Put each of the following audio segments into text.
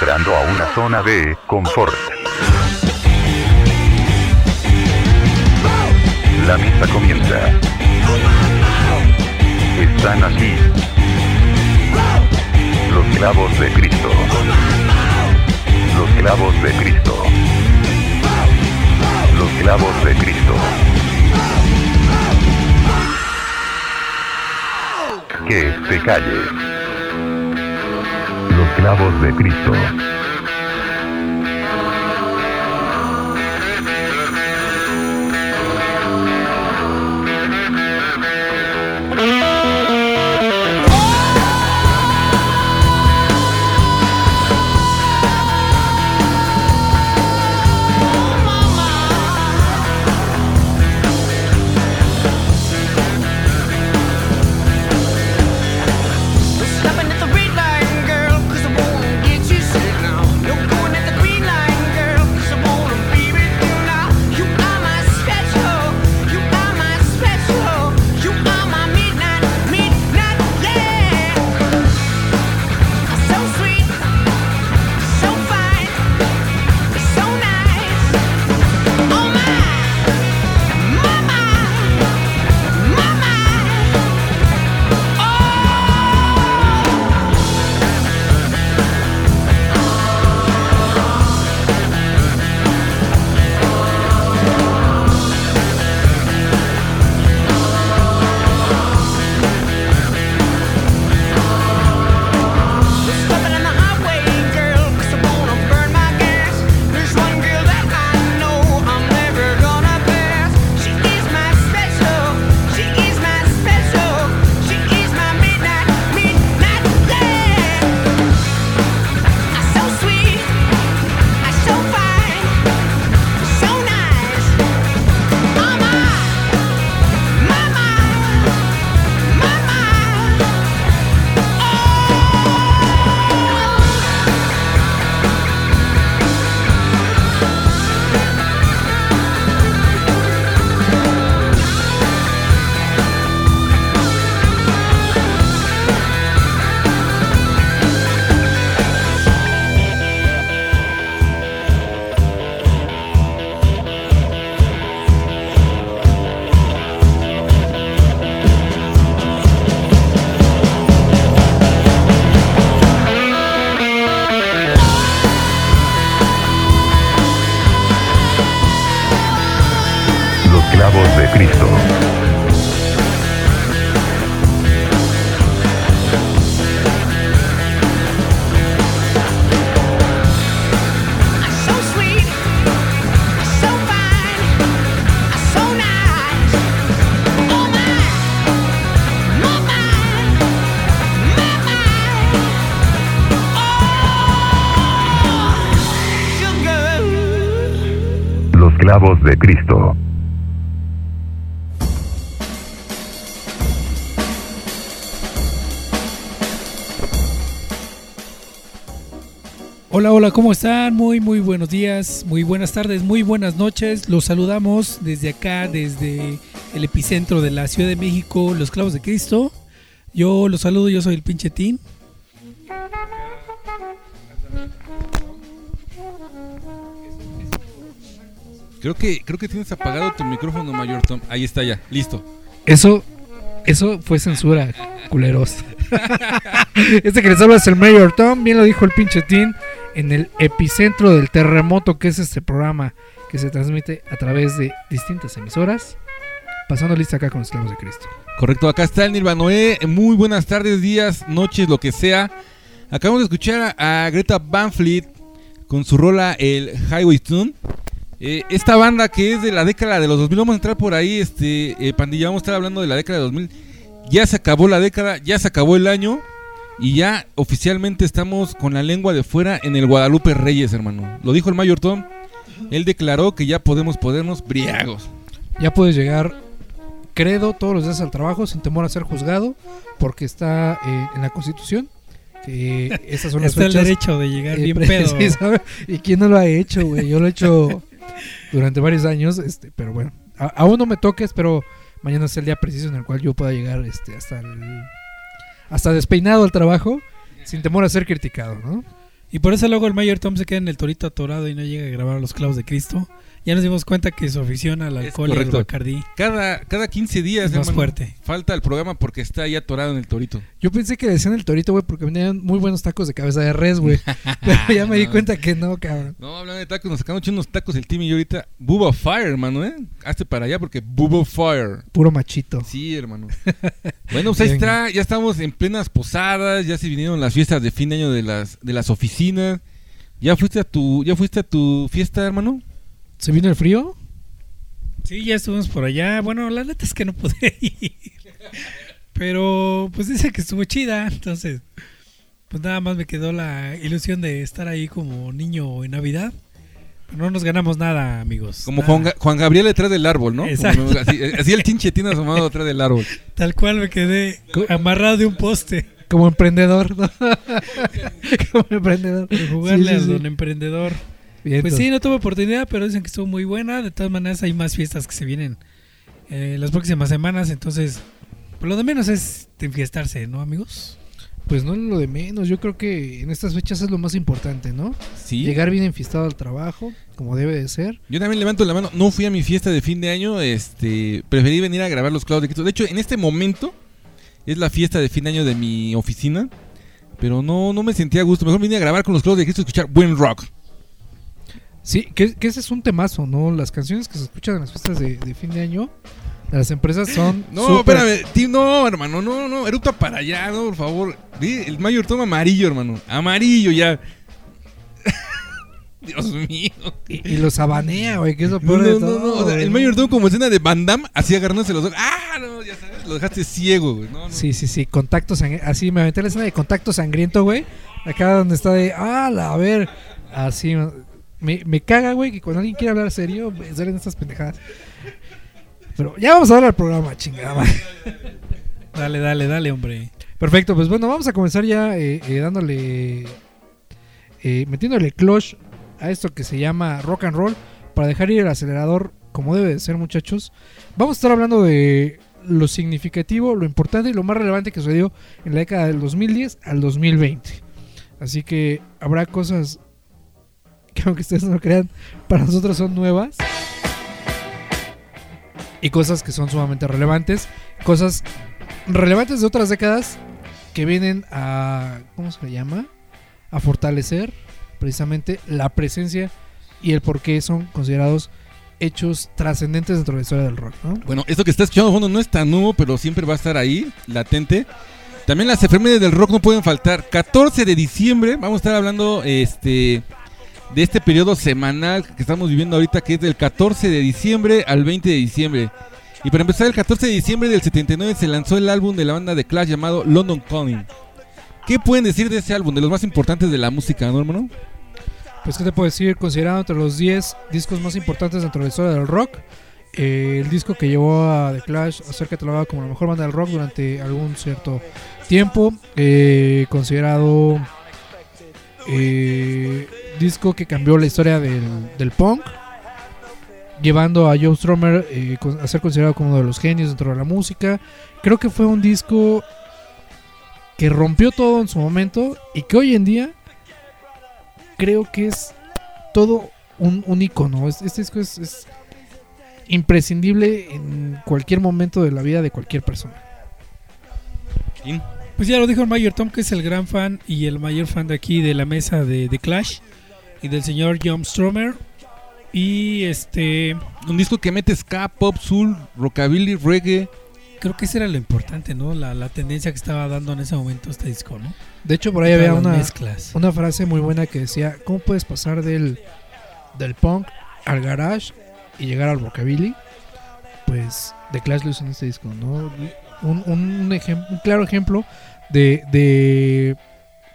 Entrando a una zona de confort. La misa comienza. Están aquí. Los clavos de Cristo. Los clavos de Cristo. Los clavos de Cristo. Que se calle. Los clavos de Cristo. Clavos de Cristo. Hola, hola, ¿cómo están? Muy, muy buenos días, muy buenas tardes, muy buenas noches. Los saludamos desde acá, desde el epicentro de la Ciudad de México, Los Clavos de Cristo. Yo los saludo, yo soy el pinche Tim. Creo que, creo que tienes apagado tu micrófono, Mayor Tom. Ahí está ya, listo. Eso, eso fue censura, culeros. este que les habla es el Mayor Tom, bien lo dijo el pinche Tim, en el epicentro del terremoto que es este programa que se transmite a través de distintas emisoras. Pasando lista acá con los clavos de Cristo. Correcto, acá está el Nirvanoé. Muy buenas tardes, días, noches, lo que sea. Acabamos de escuchar a, a Greta Van Fleet con su rola el Highway Tune. Eh, esta banda que es de la década de los 2000, vamos a entrar por ahí, este, eh, pandilla, vamos a estar hablando de la década de 2000. Ya se acabó la década, ya se acabó el año y ya oficialmente estamos con la lengua de fuera en el Guadalupe Reyes, hermano. Lo dijo el Mayor Tom. Él declaró que ya podemos ponernos briagos. Ya puedes llegar, credo, todos los días al trabajo sin temor a ser juzgado, porque está eh, en la Constitución. Que esas son las Está el derecho de llegar eh, bien pedo. ¿Y quién no lo ha hecho, güey? Yo lo he hecho durante varios años, este, pero bueno, aún no me toques, pero mañana es el día preciso en el cual yo pueda llegar este, hasta hasta despeinado al trabajo, sin temor a ser criticado, ¿no? Y por eso luego el Mayor Tom se queda en el torito atorado y no llega a grabar los clavos de Cristo. Ya nos dimos cuenta que su afición al Es alcohol y al. Bacardí Cada, cada 15 días, es más hermano, fuerte. falta el programa porque está ahí atorado en el torito. Yo pensé que le decían el torito, güey, porque venían muy buenos tacos de cabeza de res, güey. Pero ya me di cuenta que no, cabrón. No, hablando de tacos, nos sacamos unos tacos el team y yo ahorita. Bubba Fire, hermano, ¿eh? Hazte para allá porque Bubba Fire. Puro machito. Sí, hermano. Bueno, pues ahí está. Ya estamos en plenas posadas. Ya se vinieron las fiestas de fin de año de las, de las oficinas. ¿Ya fuiste a tu, ya fuiste a tu fiesta, hermano? ¿Se vino el frío? Sí, ya estuvimos por allá. Bueno, la neta es que no pude ir. Pero pues dice que estuvo chida. Entonces, pues nada más me quedó la ilusión de estar ahí como niño en Navidad. Pero no nos ganamos nada, amigos. Como Nada. Juan, Juan Gabriel detrás del árbol, ¿no? Exacto. Como- así, así el chinche tiene asomado detrás del árbol. Tal cual me quedé amarrado de un poste. Como emprendedor, ¿no? Como emprendedor. De jugarle Sí, sí, al sí. don emprendedor. Bien, Pues entonces. sí, no tuve oportunidad, pero dicen que estuvo muy buena. De todas maneras, hay más fiestas que se vienen eh, las próximas semanas. Entonces, lo de menos es enfiestarse, ¿no, amigos? Pues no es lo de menos. Yo creo que en estas fechas es lo más importante, ¿no? Sí. Llegar bien enfiestado al trabajo, como debe de ser. Yo también levanto la mano. No fui a mi fiesta de fin de año. Este, preferí venir a grabar los clavos de Cristo. De hecho, en este momento es la fiesta de fin de año de mi oficina. Pero no, no me sentía a gusto. Mejor vine a grabar con los clavos de Cristo y escuchar buen rock. Sí, que, que ese es un temazo, ¿no? Las canciones que se escuchan en las fiestas de, de fin de año de las empresas son. No, súper- espérame, tío, no, hermano, no, no, eructa para allá, no, por favor. El mayor toma amarillo, hermano. Amarillo ya. Dios mío. Y, y los abanea, güey, que es lo No, peor no, de no, todo. no, o sea, el como escena de Van Damme, así agarrándose los ojos. Ah, no, ya sabes, lo dejaste ciego, güey. No, no. Sí, sí, sí, contacto sangriento. Así me aventé la escena de contacto sangriento, güey. Acá donde está de, ah, a ver. Así, me, me caga, güey, que cuando alguien quiere hablar serio, salen estas pendejadas. Pero ya vamos a dar al programa, chingada. Dale, dale, dale, hombre. Perfecto, pues bueno, vamos a comenzar ya eh, eh, dándole, eh, metiéndole clutch a esto que se llama rock and roll para dejar ir el acelerador como debe de ser, muchachos. Vamos a estar hablando de lo significativo, lo importante y lo más relevante que sucedió en la década del 2010 al 2020. Así que habrá cosas que aunque ustedes no lo crean, para nosotros son nuevas. Y cosas que son sumamente relevantes. Cosas relevantes de otras décadas que vienen a, ¿cómo se le llama? A fortalecer precisamente la presencia y el por qué son considerados hechos trascendentes dentro de la historia del rock, ¿no? Bueno, esto que está escuchando fondo no es tan nuevo, pero siempre va a estar ahí, latente. También las efemérides del rock no pueden faltar. 14 de diciembre, vamos a estar hablando este de este periodo semanal que estamos viviendo ahorita, que es del 14 de diciembre al 20 de diciembre. Y para empezar, el 14 de diciembre del 79 se lanzó el álbum de la banda de Clash llamado London Calling. ¿Qué pueden decir de ese álbum? De los más importantes de la música, ¿no, hermano? Pues, ¿qué te puedo decir? Considerado entre los 10 discos más importantes dentro de la historia del rock, eh, el disco que llevó a The Clash a ser catalogado como la mejor banda del rock durante algún cierto tiempo, eh, considerado eh, disco que cambió la historia del, del punk, llevando a Joe Strummer eh, con- a ser considerado como uno de los genios dentro de la música. Creo que fue un disco que rompió todo en su momento y que hoy en día creo que es todo un, un icono. Es- Este disco es, es imprescindible en cualquier momento de la vida de cualquier persona. Pues ya lo dijo el Mayor Tom, que es el gran fan y el mayor fan de aquí de la mesa de, de Clash y del señor John Stromer. Y este, Un disco que mete ska, pop, soul, rockabilly, reggae. creo que eso era lo importante, ¿no? La, la tendencia que estaba dando en ese momento este disco, ¿no? De hecho, por ahí había una, mezclas. una frase muy buena que decía, ¿cómo puedes pasar del, del punk al garage y llegar al rockabilly? Pues The Clash lo hizo en este disco, ¿no? Un, un, ejem- un claro ejemplo de, de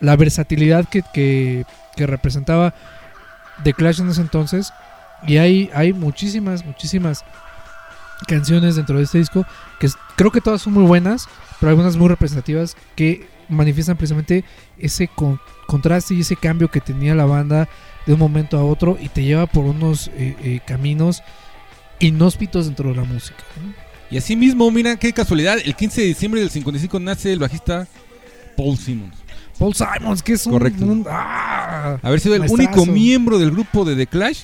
la versatilidad que, que, que representaba The Clash en ese entonces. Y hay, hay muchísimas, muchísimas canciones dentro de este disco que creo que todas son muy buenas, pero algunas muy representativas que manifiestan precisamente ese con- contraste y ese cambio que tenía la banda de un momento a otro y te lleva por unos eh, eh, caminos inhóspitos dentro de la música. Y así mismo, mira qué casualidad, el 15 de diciembre del 55 nace el bajista Paul Simmons. Paul Simons, que es un. Correcto. un- ¡ah! Haber sido el Maestrazo. único miembro del grupo de The Clash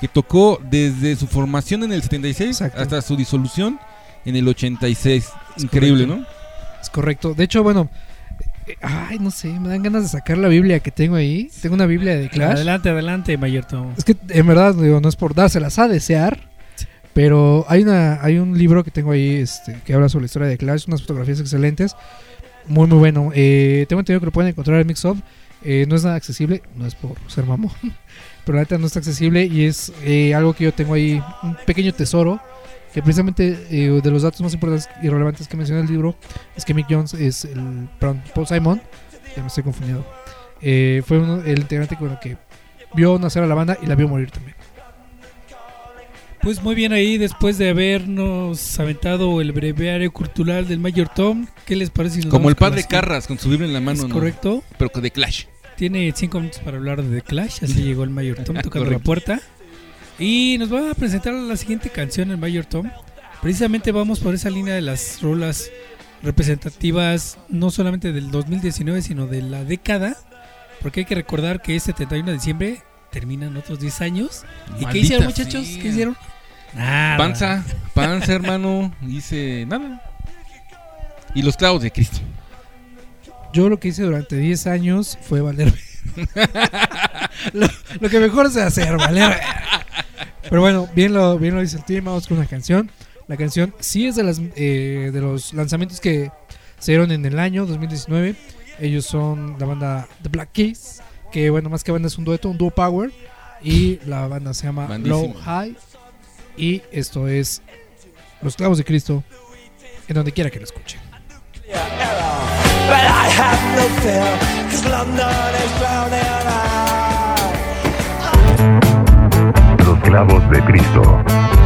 que tocó desde su formación en el 76 Exacto. hasta su disolución en el 86. Increíble, correcto. ¿no? Es correcto. De hecho, bueno. Ay, no sé, me dan ganas de sacar la Biblia que tengo ahí. Tengo una Biblia de Clash. Adelante, adelante, Mayor Tom. Es que en verdad, digo, no es por dárselas a desear. Pero hay una hay un libro que tengo ahí este, que habla sobre la historia de Clash, unas fotografías excelentes. Muy, muy bueno. Eh, tengo entendido que lo pueden encontrar en Mixup. Eh, no es nada accesible, no es por ser mamón. Pero la neta no está accesible y es eh, algo que yo tengo ahí, un pequeño tesoro. Que precisamente eh, de los datos más importantes y relevantes que menciona el libro es que Mick Jones es el. Perdón, Paul Simon, ya me estoy confundiendo. eh, fue uno- el integrante que, bueno, que vio nacer a la banda y la vio morir también. Pues muy bien ahí, después de habernos aventado el breviario cultural del Mayor Tom, ¿qué les parece? si Como el padre Carras con su Biblia en la Es mano, ¿no? correcto. Pero de Clash. Tiene cinco minutos para hablar de The Clash, así llegó el Mayor Tom tocando la puerta. Y nos va a presentar la siguiente canción, el Mayor Tom. Precisamente vamos por esa línea de las rolas representativas, no solamente del 2019, sino de la década. Porque hay que recordar que este 31 de diciembre terminan otros 10 años. ¿Y qué hicieron, muchachos? sea. ¿Qué hicieron? Nada. Panza, panza, hermano. Dice nada. Y los clavos de Cristo. Yo lo que hice durante 10 años fue valer. lo, lo que mejor sé hacer, valer. Pero bueno, bien lo, bien lo dice el team. Vamos con una canción. La canción sí es de, las, eh, de los lanzamientos que se dieron en el año 2019. Ellos son la banda The Black Keys. Que bueno, más que banda es un dueto, un duo power. Y la banda se llama Bandísimo. Low High. Y esto es Los Clavos de Cristo. En donde quiera que lo escuchen. Los clavos de Cristo.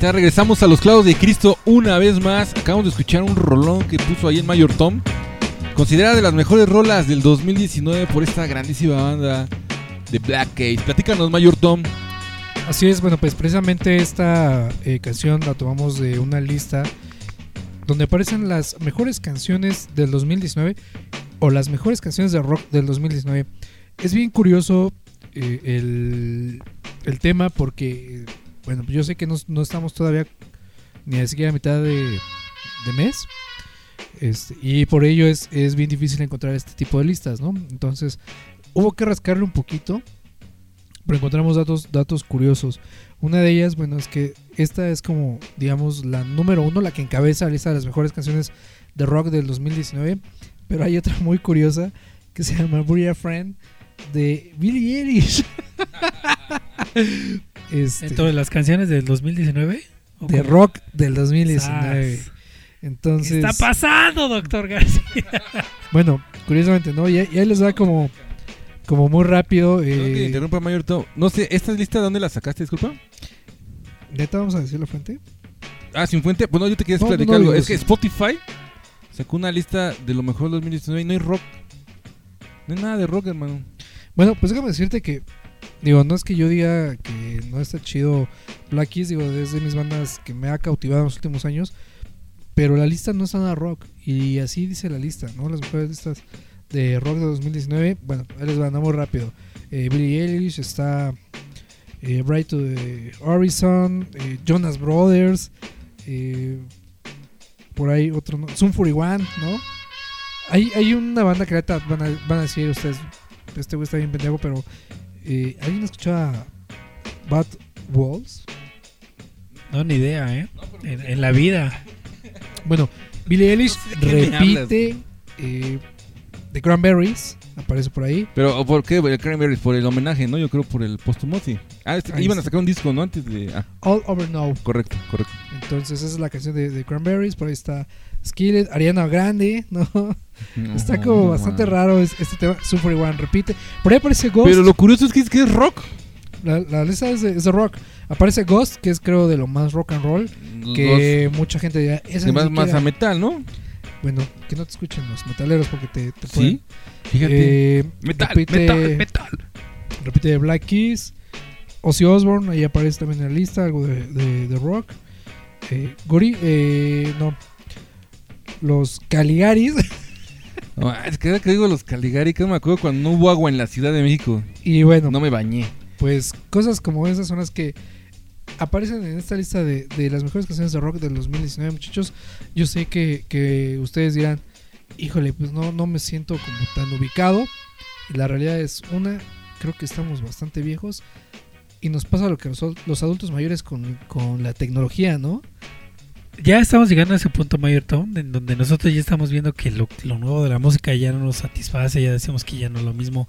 Regresamos a los clavos de Cristo una vez más. Acabamos de escuchar un rolón que puso ahí en Mayor Tom. Considerada de las mejores rolas del 2019 por esta grandísima banda de Black Case. Platícanos, Mayor Tom. Así es, bueno, pues precisamente esta eh, canción la tomamos de una lista donde aparecen las mejores canciones del 2019 o las mejores canciones de rock del 2019. Es bien curioso eh, el, el tema porque, bueno, yo sé que no, estamos todavía ni siquiera a mitad de, mes. Este, y por ello es, es bien difícil encontrar este tipo de listas, ¿no? Entonces, hubo que rascarle un poquito pero encontramos datos, datos curiosos. Una de ellas, bueno, es que esta es como, digamos, la número uno, la que encabeza la lista de las mejores canciones de rock del 2019. Pero hay otra muy curiosa que se llama Bury a Friend de Billie Eilish. Este, Dentro de las canciones del 2019. ¿o de cómo? rock del 2019. Sas. Entonces, ¿Qué está pasando, doctor García? bueno, curiosamente, ¿no? Y, y ahí les da como, como muy rápido. Eh, interrumpa, Mayor Tom. No sé, ¿esta lista dónde la sacaste, disculpa? ¿Neta vamos a decir la fuente? Ah, sin fuente. Bueno, yo te quería No, no, platicar no, algo. Es que. Spotify sacó una lista de lo mejor del 2019 y no hay rock. No hay nada de rock, hermano. Bueno, pues déjame decirte que, digo, no es que yo diga que no está chido Black Keys, digo, es de mis bandas que me ha cautivado en los últimos años, pero la lista no está nada rock, y así dice la lista, ¿no? Las mejores listas de rock de 2019, bueno, ahí les muy rápido. Eh, Billie Eilish, está eh, Bright to the Horizon, eh, Jonas Brothers, eh, por ahí otro, ¿no? Zoom 41, ¿no? Hay, hay una banda que van a, van a decir ustedes, este güey está bien pendejo, pero eh, ¿alguien escuchaba Bad Walls? No, ni idea, ¿eh? En, en la vida. Bueno, Billie Eilish No sé de qué me repite eh, The Cranberries, aparece por ahí. Pero, ¿por qué? El Cranberries, por el homenaje, ¿no? Yo creo por el póstumo, sí. Ah, este- iban a sacar un disco, ¿no? Antes de... Ah, All Over Now. correcto, correcto. Entonces, esa es la canción de, de Cranberries. Por ahí está Skillet, Ariana Grande, ¿no? Está como no, bastante man. raro es- este tema. Zoom 41 repite. Por ahí aparece Ghost. Pero lo curioso es que es, que es rock. La, la lista es de, es de rock. Aparece Ghost, que es creo de lo más rock and roll. Que mucha gente dirá, esa más siquiera- a metal, ¿no? Bueno, que no te escuchen los metaleros porque te, te Sí. pueden- Fíjate. Eh, metal, repite, metal, metal. repite Black Keys. Ozzy Osbourne, ahí aparece también en la lista, algo de, de- de rock. Eh, Gori, eh, no. Los Caligaris. No, es que que digo los Caligari, que no me acuerdo cuando no hubo agua en la Ciudad de México. y bueno, No me bañé. pues cosas como esas son las que aparecen en esta lista de, de las mejores canciones de rock del 2019, muchachos. Yo sé que, que ustedes dirán, híjole, pues no, no me siento como tan ubicado. Y la realidad es una, creo que estamos bastante viejos. Y nos pasa lo que los, los adultos mayores con, con la tecnología, ¿no? Ya estamos llegando a ese punto, Mayor Tom, en donde nosotros ya estamos viendo que lo, lo nuevo de la música ya no nos satisface, ya decimos que ya no es lo mismo.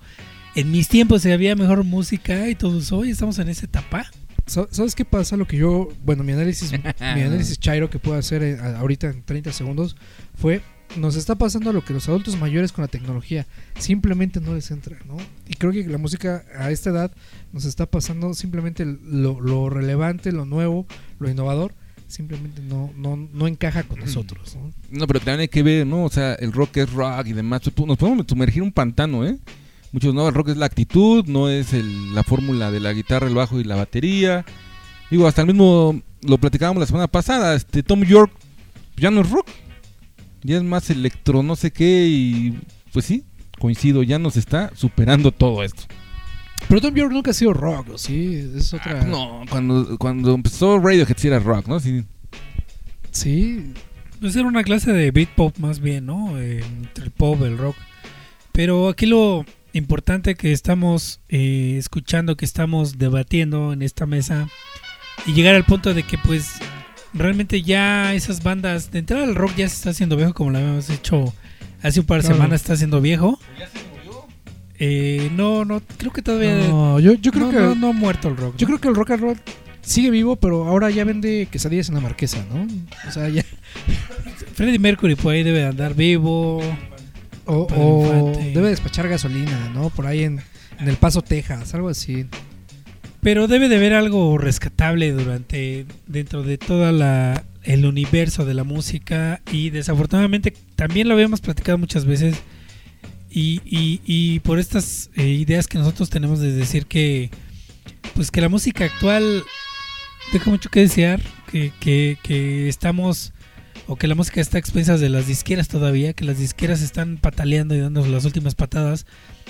En mis tiempos había mejor música y todo eso. Hoy estamos en esa etapa. Sa- ¿Sabes qué pasa? Lo que yo, bueno, mi análisis, mi análisis chairo que puedo hacer eh, ahorita en 30 segundos fue, nos está pasando lo que los adultos mayores con la tecnología, simplemente no les entra, ¿no? Y creo que la música a esta edad nos está pasando simplemente lo, lo relevante, lo nuevo, lo innovador, simplemente no, no, no encaja con nosotros, ¿no? No, pero también hay que ver, ¿no? O sea, el rock es rock y demás. Nos podemos sumergir un pantano, ¿eh? Muchos no, el rock es la actitud, no es el- la fórmula de la guitarra, el bajo y la batería. Digo, hasta el mismo, lo platicábamos la semana pasada, este Tom York ya no es rock, ya es más electro, no sé qué, y pues sí, coincido, ya nos está superando todo esto. Pero Tom York nunca ha sido rock, ¿o ¿sí? Es otra... Ah, no, cuando, cuando empezó Radiohead sí era rock, ¿no? Sí. Sí, Pues era una clase de beat pop más bien, ¿no? Eh, entre el pop, el rock. Pero aquí lo importante que estamos eh, escuchando, que estamos debatiendo en esta mesa y llegar al punto de que pues realmente ya esas bandas, de entrada el rock ya se está haciendo viejo como lo habíamos hecho hace un par de Claro. semanas, está haciendo viejo. Eh, no, no, creo que todavía... no, yo, yo creo no, que... no, no ha muerto el rock. Yo creo que el rock and roll sigue vivo, pero ahora ya vende quesadillas en la marquesa, ¿no? O sea, ya. Freddie Mercury por ahí debe de andar vivo. O, o debe despachar gasolina, ¿no? Por ahí en, en El Paso, Texas, algo así. Pero debe de haber algo rescatable durante dentro de toda la el universo de la música y desafortunadamente también lo habíamos platicado muchas veces y, y- y por estas eh, ideas que nosotros tenemos de decir que pues que la música actual deja mucho que desear que, que- que estamos o que la música está a expensas de las disqueras todavía que las disqueras están pataleando y dando las últimas patadas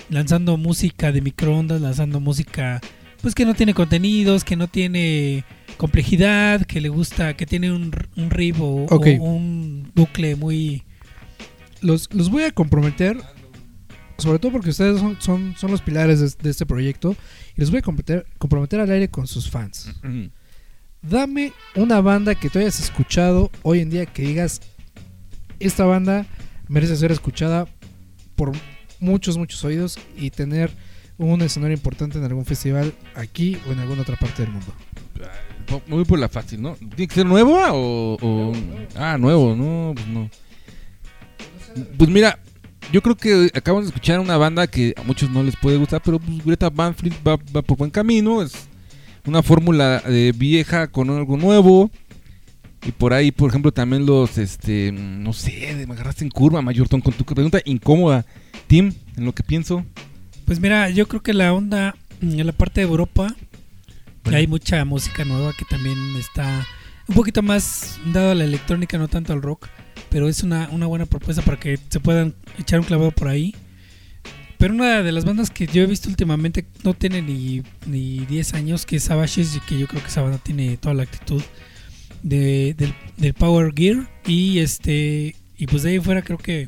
lanzando música de microondas lanzando música pues que no tiene contenidos, que no tiene complejidad, que le gusta, que tiene un, un o, Ok. o un bucle muy... Los, los voy a comprometer, sobre todo porque ustedes son, son, los pilares de, este proyecto, y los voy a comprometer, al aire con sus fans. Dame una banda que tú hayas escuchado hoy en día que digas, esta banda merece ser escuchada por muchos, muchos oídos y tener un escenario importante en algún festival aquí o en alguna otra parte del mundo. Po- Muy por la fácil, ¿no? ¿Tiene que ser nuevo o, o- Ah, nuevo, no, pues no. Pues mira, yo creo que acabamos de escuchar una banda que a muchos no les puede gustar, pero pues Greta Van Fleet va, va por buen camino. Es una fórmula eh, vieja con algo nuevo. Y por ahí, por ejemplo, también los, este, no sé, me agarraste en curva, Mayorton, con tu pregunta incómoda. Tim, en lo que pienso. Pues mira, yo creo que la onda mm, en la parte de Europa, Bueno. hay mucha música nueva que también está un poquito más dado a la electrónica, no tanto al rock, pero es una, una buena propuesta para que se puedan echar un clavado por ahí. Pero una de las bandas que yo he visto últimamente no tiene ni, ni 10 años, que es Savages, que yo creo que esa banda tiene toda la actitud de, del, del Power Gear. Y este y pues de ahí fuera creo que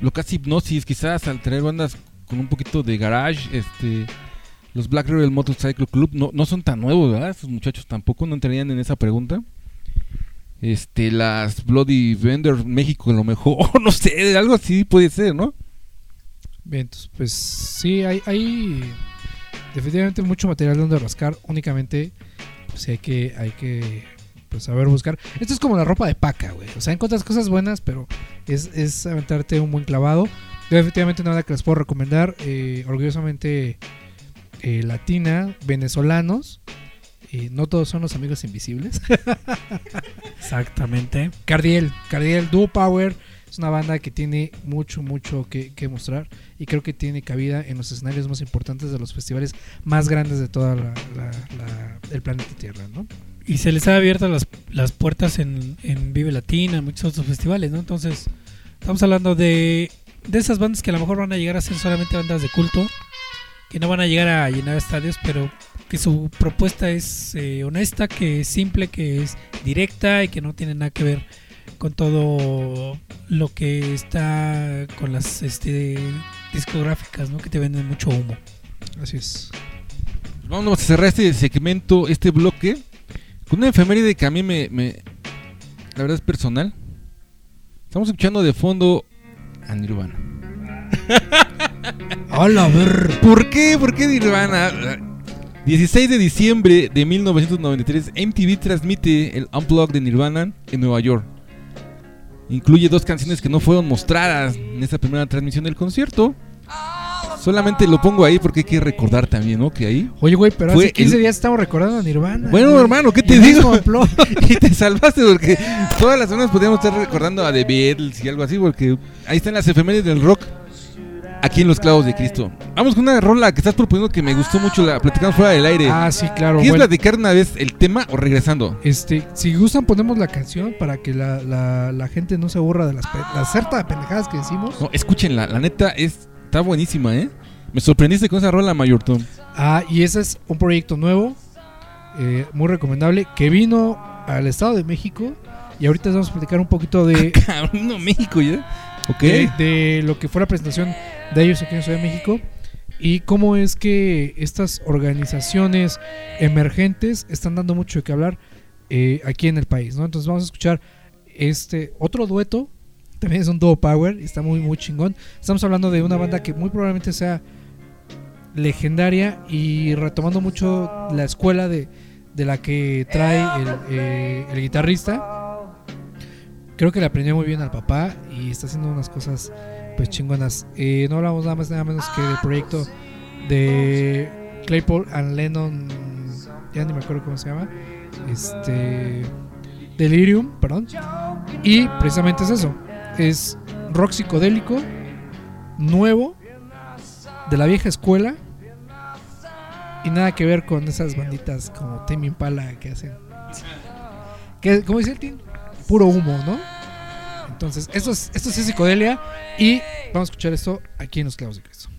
lo casi hipnosis, quizás al tener bandas con un poquito de garage, este los Black Rebel Motorcycle Club no, no son tan nuevos, ¿verdad? Esos muchachos tampoco no entrarían en esa pregunta. Este, las Bloody Vendor México lo mejor, no sé, algo así puede ser, ¿no? Bien, entonces, pues sí, hay, hay definitivamente mucho material donde rascar. Únicamente, pues hay que, hay que pues, saber buscar. Esto es como la ropa de paca, güey. O sea, encuentras cosas buenas, pero es, es aventarte un buen clavado. Yo definitivamente nada que les puedo recomendar. eh, orgullosamente eh, latina, venezolanos. Eh, no todos son los amigos invisibles. exactamente. Cardiel, Cardiel, Duo Power. Es una banda que tiene mucho, mucho que, que mostrar y creo que tiene cabida en los escenarios más importantes de los festivales más grandes de la- el planeta Tierra, ¿no? Y se les ha abierto las, las puertas en, en Vive Latina, en muchos otros festivales, ¿no? Entonces, estamos hablando de, de esas bandas que a lo mejor van a llegar a ser solamente bandas de culto, que no van a llegar a llenar estadios, pero que su propuesta es eh, honesta, que es simple, que es directa y que no tiene nada que ver con todo lo que está con las este, discográficas, ¿no? Que te venden mucho humo. Así es. Vamos a cerrar este segmento, este bloque, con una efeméride que a mí me, me- la verdad es personal. Estamos escuchando de fondo a Nirvana. ¡Hola, ver! ¿Por qué? ¿Por qué Nirvana? 16 de diciembre de 1993, MTV transmite el Unplugged de Nirvana en Nueva York. Incluye dos canciones que no fueron mostradas en esa primera transmisión del concierto. Solamente lo pongo ahí porque hay que recordar también, ¿no? Que ahí. Oye, güey, pero hace 15 el- días estamos recordando a Nirvana. Bueno, güey. hermano, ¿qué te digo? y te salvaste porque todas las semanas podríamos estar recordando a The Beatles y algo así, porque ahí están las efemérides del rock. Aquí en Los Clavos de Cristo. Vamos con una rola que estás proponiendo que me gustó mucho, la platicamos fuera del aire. Ah, sí, claro. ¿Quieres bueno. platicar una vez el tema o regresando? Este, si gustan ponemos la canción para que la, la, la gente no se aburra de las, la certa de pendejadas que decimos. No, escúchenla, la neta es, está buenísima, ¿eh? Me sorprendiste con esa rola, Mayor Tom. Ah, y ese es un proyecto nuevo, eh, muy recomendable, que vino al Estado de México. Y ahorita vamos a platicar un poquito de, Cabrón, no, México ya. Ok. de, de lo que fue la presentación de ellos aquí en Ciudad de México. Y cómo es que estas organizaciones emergentes están dando mucho qué hablar eh, aquí en el país, ¿no? Entonces vamos a escuchar este otro dueto. También es un duo power está muy, muy chingón. Estamos hablando de una banda que muy probablemente sea legendaria y retomando mucho la escuela de, de la que trae el, eh, el guitarrista. Creo que le aprendió muy bien al papá y está haciendo unas cosas pues chingonas. Eh, no hablamos nada más nada menos que del proyecto de Claypool and Lennon, ya ni me acuerdo cómo se llama, este Delirium, perdón. Y precisamente es eso, es rock psicodélico nuevo de la vieja escuela y nada que ver con esas banditas como Tame Impala que hacen que como dice el Tim, puro humo, ¿no? Entonces, esto es, esto es psicodelia y vamos a escuchar esto aquí en Los Clavos de Cristo.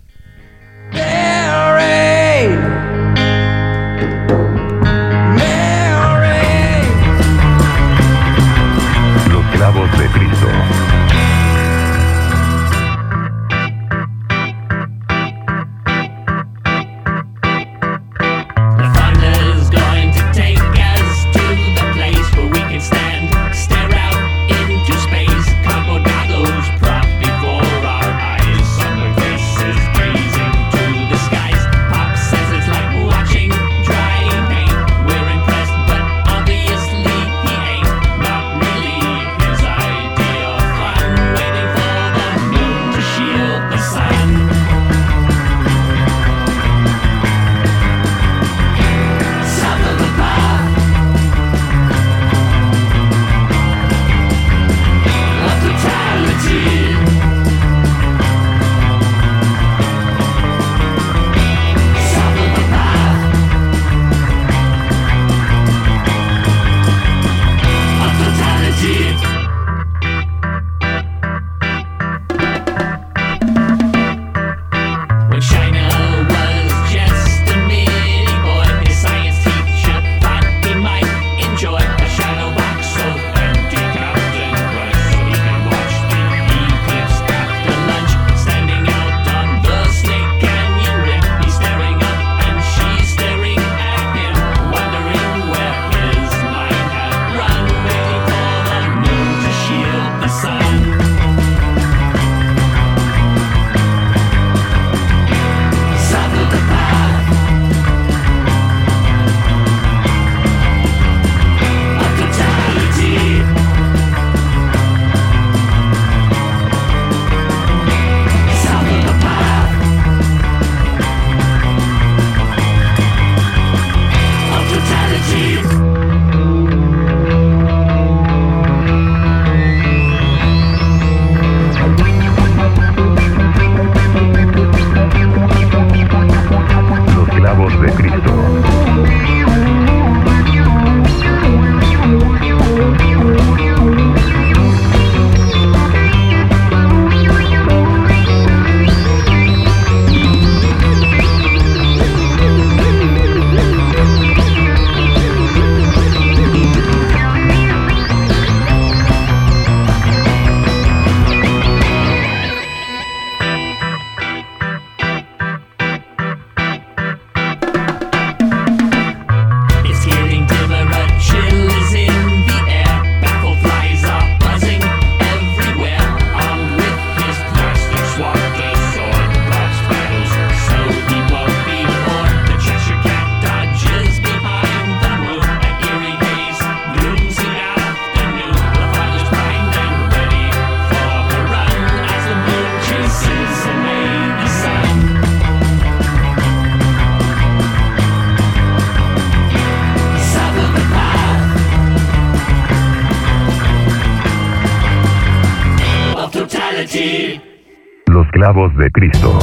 Los clavos de Cristo.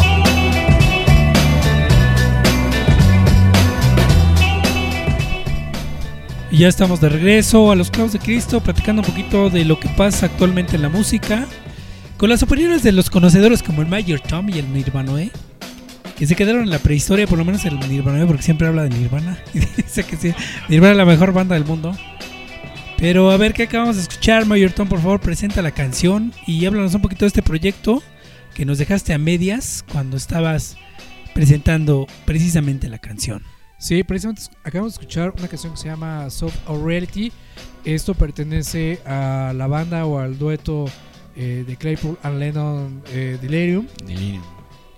Y ya estamos de regreso a los clavos de Cristo, platicando un poquito de lo que pasa actualmente en la música, con las opiniones de los conocedores como el Mayor Tom y el Nirvanoe, que se quedaron en la prehistoria, por lo menos el Nirvanoe, porque siempre habla de Nirvana, y dice que sí, Nirvana es la mejor banda del mundo. Pero a ver qué acabamos de escuchar, Mayor Tom, por favor, presenta la canción y háblanos un poquito de este proyecto que nos dejaste a medias cuando estabas presentando precisamente la canción. Sí, precisamente acabamos de escuchar una canción que se llama Soft or Reality. Esto pertenece a la banda o al dueto eh, de Claypool and Lennon eh, Delirium,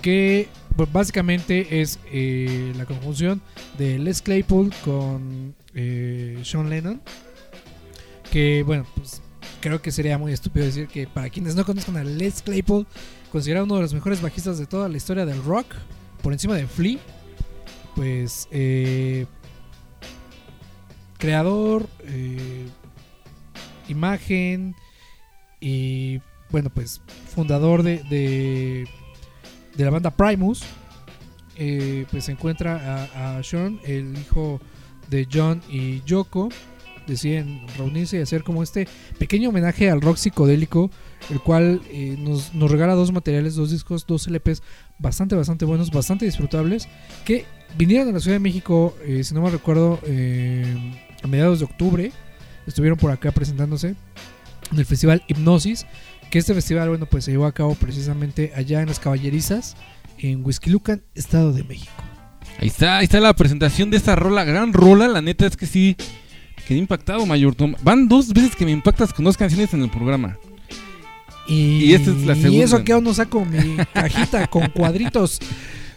que pues, básicamente es eh, la conjunción de Les Claypool con eh, Sean Lennon. Que bueno, pues creo que sería muy estúpido decir que para quienes no conozcan a Les Claypool, considerado uno de los mejores bajistas de toda la historia del rock, por encima de Flea. Pues eh, creador, eh, imagen y bueno, pues fundador de, de, la banda Primus. Eh, pues se encuentra a, a Sean, el hijo de John y Yoko. Deciden reunirse y hacer como este pequeño homenaje al rock psicodélico, el cual eh, nos, nos regala dos materiales, dos discos, dos LPs bastante, bastante buenos, bastante disfrutables, que vinieron a la Ciudad de México, eh, si no me recuerdo, eh, a mediados de octubre. Estuvieron por acá presentándose en el festival Hipnosis, que este festival, bueno, pues se llevó a cabo precisamente allá en las Caballerizas, en Huizquilucan, Estado de México. Ahí está, ahí está la presentación de esta rola, gran rola, la neta es que sí, quedé impactado, Mayor Tom. Van dos veces que me impactas con dos canciones en el programa. Y, Y esta es la Y segunda. eso que aún no saco mi cajita con cuadritos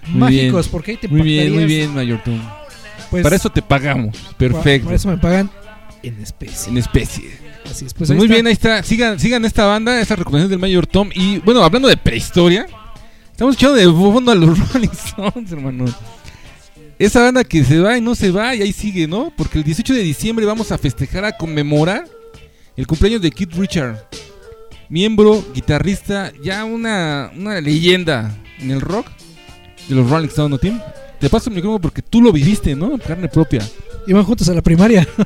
Muy mágicos, bien, porque ahí te Muy bien, muy bien, Mayor Tom. Pues, Para eso te pagamos, pa- perfecto, Para eso me pagan en especie. en especie. Así es, Pues pues muy está. bien, ahí está. Sigan, sigan esta banda, esta recomendación del Mayor Tom. Y bueno, hablando de prehistoria, estamos echando de fondo a los Rolling Stones, hermano. Esa banda que se va y no se va y ahí sigue, ¿no? Porque el 18 de diciembre vamos a festejar, a conmemorar el cumpleaños de Keith Richard. Miembro, guitarrista, ya una, una leyenda en el rock de los Rolling Stones, ¿no, Tim? Te paso el micrófono porque tú lo viviste, ¿no? En Carne propia. Iban juntos a la primaria.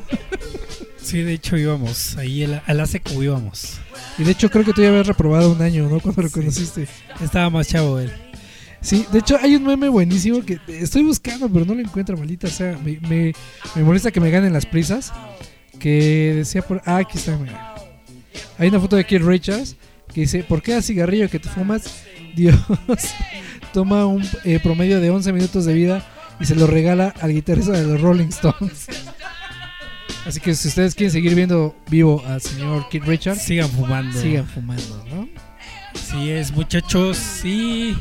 Sí, de hecho íbamos ahí a la, a la secu íbamos. Y de hecho creo que tú ya habías reprobado un año, ¿no? Cuando lo conociste. Estaba más chavo él. Sí, de hecho hay un meme buenísimo que estoy buscando, pero no lo encuentro, maldita sea. Me, me, me molesta que me ganen las prisas. Que decía por... Ah, aquí está, mira. Hay una foto de Keith Richards que dice, por cada cigarrillo que te fumas, Dios toma un eh, promedio de 11 minutos de vida y se lo regala al guitarrista de los Rolling Stones. Así que si ustedes quieren seguir viendo vivo al señor Keith Richards, Sigan fumando. sigan fumando, ¿no? Sí es, muchachos. Sí.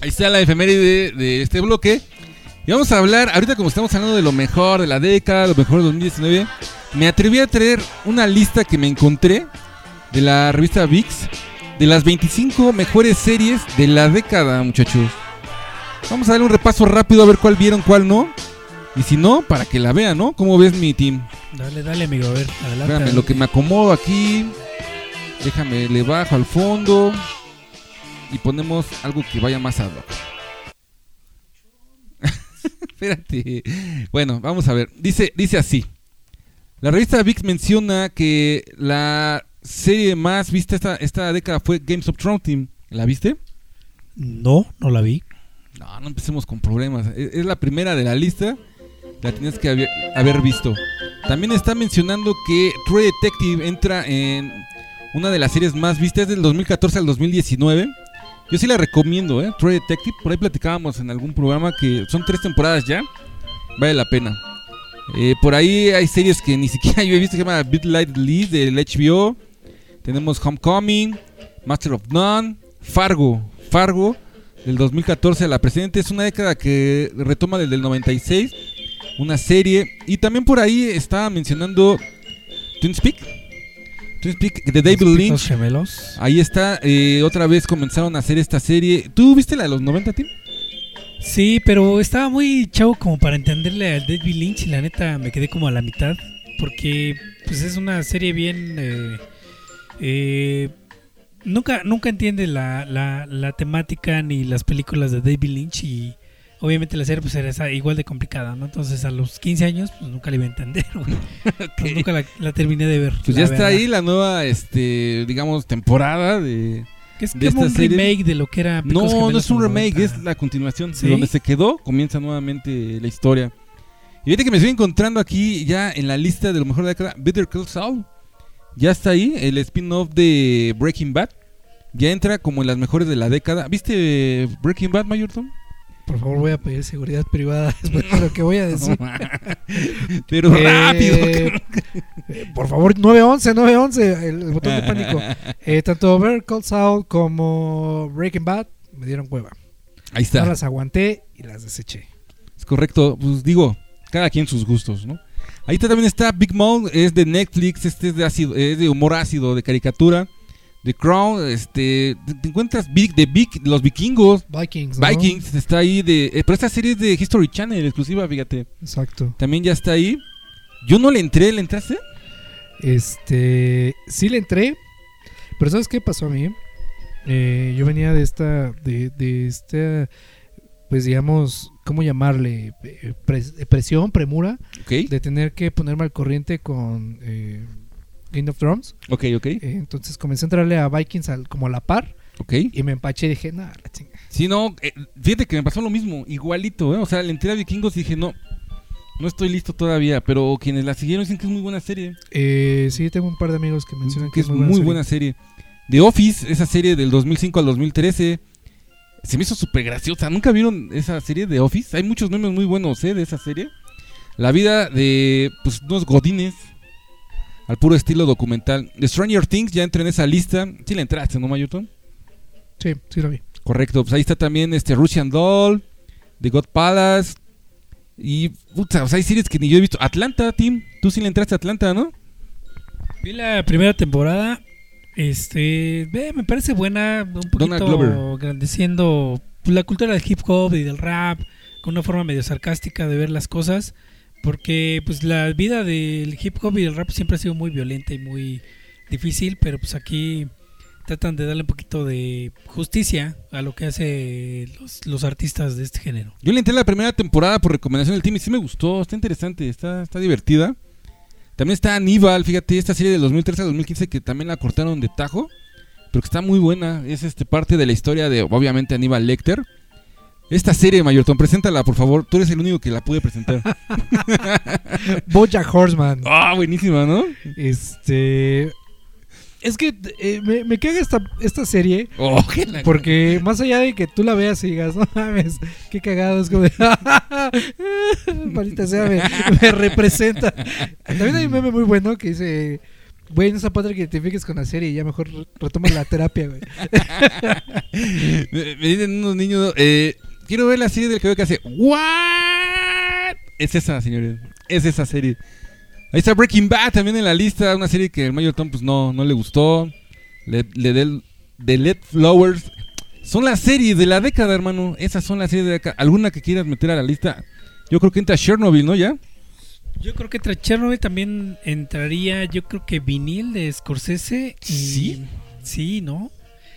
Ahí está la efeméride de, de este bloque. Y vamos a hablar, ahorita como estamos hablando de lo mejor de la década, lo mejor de 2019, me atreví a traer una lista que me encontré de la revista VIX de las 25 mejores series de la década, muchachos. Vamos a darle un repaso rápido a ver cuál vieron, cuál no. Y si no, para que la vean, ¿no? ¿Cómo ves mi team? Dale, dale, amigo. A ver, adelante. Espérame, lo que me acomodo aquí. Déjame, le bajo al fondo. Y ponemos algo que vaya más ad hoc. Espérate. Bueno, vamos a ver. Dice, dice así. La revista VIX menciona que la serie más vista esta, esta década fue Games of Thrones Team. ¿La viste? No, no la vi. No, no empecemos con problemas. Es, es la primera de la lista. La tienes que haber, haber visto. También está mencionando que True Detective entra en una de las series más vistas del 2014 al 2019. Yo sí la recomiendo, ¿eh? True Detective. Por ahí platicábamos en algún programa que son tres temporadas ya. Vale la pena. Eh, por ahí hay series que ni siquiera yo he visto. que Se llama Bit Light Lead del HBO. Tenemos Homecoming, Master of None, Fargo. Fargo del 2014 a la presente. Es una década que retoma desde el 96. Una serie. Y también por ahí estaba mencionando Twin Peak. Twin de David Los Lynch. gemelos. Ahí está. eh, otra vez comenzaron a hacer esta serie. ¿Tú viste la de los 90, Tim? Sí, pero estaba muy chavo como para entenderle al David Lynch y la neta me quedé como a la mitad porque pues es una serie bien eh, eh, nunca nunca entiende la, la, la temática ni las películas de David Lynch y obviamente la serie pues era igual de complicada, ¿no? Entonces a los 15 años pues nunca la iba a entender, güey. Pues, nunca la, la terminé de ver. Pues ya está ahí la nueva, este, digamos, temporada de... Que es de un serie. remake de lo que era Picos No, no es un remake, 90. es la continuación. ¿Sí? De donde se quedó, comienza nuevamente la historia. Y fíjate que me estoy encontrando aquí ya en la lista de lo mejor de la década, Better Call Saul. Ya está ahí, el spin-off de Breaking Bad. Ya entra como en las mejores de la década. ¿Viste Breaking Bad, Mayorton? Por favor, voy a pedir seguridad privada después de lo que voy a decir. Pero Eh, rápido. eh, por favor, 911, 911, el, el botón de pánico. Eh, tanto Better Call Saul como Breaking Bad me dieron cueva. Ahí está. No las aguanté y las deseché. Es correcto, pues digo, cada quien sus gustos, ¿no? Ahí está- también está Big Mouth, es de Netflix, este es de ácido, es de humor ácido, de caricatura, The Crown, este, te, encuentras Big, de Big, los vikingos, Vikings. ¿no? Vikings, está ahí de, eh, pero esta serie es de History Channel exclusiva, fíjate, Exacto. también ya está ahí. Yo no le entré, ¿le entraste? Este, sí le entré, pero ¿sabes qué pasó a mí? Eh, yo venía de esta, de, de esta, pues digamos, ¿cómo llamarle? Eh, pres- presión, premura, Ok, de tener que ponerme al corriente con eh, Game of Thrones. ok, ok, Eh, entonces comencé a entrarle a Vikings al- como a la par ok. y me empaché y dije, nada, la chinga. Sí, no, eh, fíjate que me pasó lo mismo, igualito, ¿eh? O sea, le entré a Vikingos y dije, no, no estoy listo todavía, pero quienes la siguieron dicen que es muy buena serie. Eh, sí, tengo un par de amigos que mencionan que es muy buena, serie. The Office, esa serie del 2005 al 2013, se me hizo súper graciosa. ¿Nunca vieron esa serie de Office? Hay muchos memes muy buenos ¿eh? de esa serie. La vida de pues, unos godines, al puro estilo documental. The Stranger Things ya entra en esa lista. Sí le entraste, ¿no, Mayuton? Sí, sí lo vi. Correcto, pues ahí está también este Russian Doll, The God Palace. Y, puta, o sea, hay series que ni yo he visto. Atlanta, Tim, tú sí le entraste a Atlanta, ¿no? Vi la primera temporada. Este, ve, me parece buena, un Donald poquito Glover. engrandeciendo la cultura del hip hop y del rap, con una forma medio sarcástica de ver las cosas, porque pues la vida del hip hop y del rap siempre ha sido muy violenta y muy difícil, pero pues aquí tratan de darle un poquito de justicia a lo que hace los, artistas de este género. Yo le entré la primera temporada por recomendación del team y sí me gustó, está interesante, está, está divertida. También está Aníbal, fíjate, esta serie del 2013 al 2015 que también la cortaron de tajo, pero que está muy buena. Es este parte de la historia de, obviamente, Aníbal Lecter. Esta serie, Mayorton, preséntala, por favor. Tú eres el único que la pude presentar. Bojack Horseman. Ah, buenísima, ¿no? Este. Es que eh, me, me caga esta, esta serie. Oh, Porque más allá de que tú la veas y digas, no mames, qué cagado, es como de. Maldita sea, me, me representa. También hay un meme muy bueno que dice. Güey, no es padre que te identifiques con la serie y ya mejor retomas la terapia, güey. me, me dicen unos niños, eh, quiero ver la serie del que hace, ¿What? Es esa, señores. Es esa serie. Ahí está Breaking Bad también en la lista. Una serie que el Mayor Tom pues no, no le gustó. Le, le del The Led Flowers. Son las series de la década, hermano. Esas son las series de la década. ¿Alguna que quieras meter a la lista? Yo creo que entra Chernobyl, ¿no? ¿Ya? Yo creo que entre Chernobyl también entraría, yo creo que vinil de Scorsese. Y, ¿Sí? Sí, ¿no?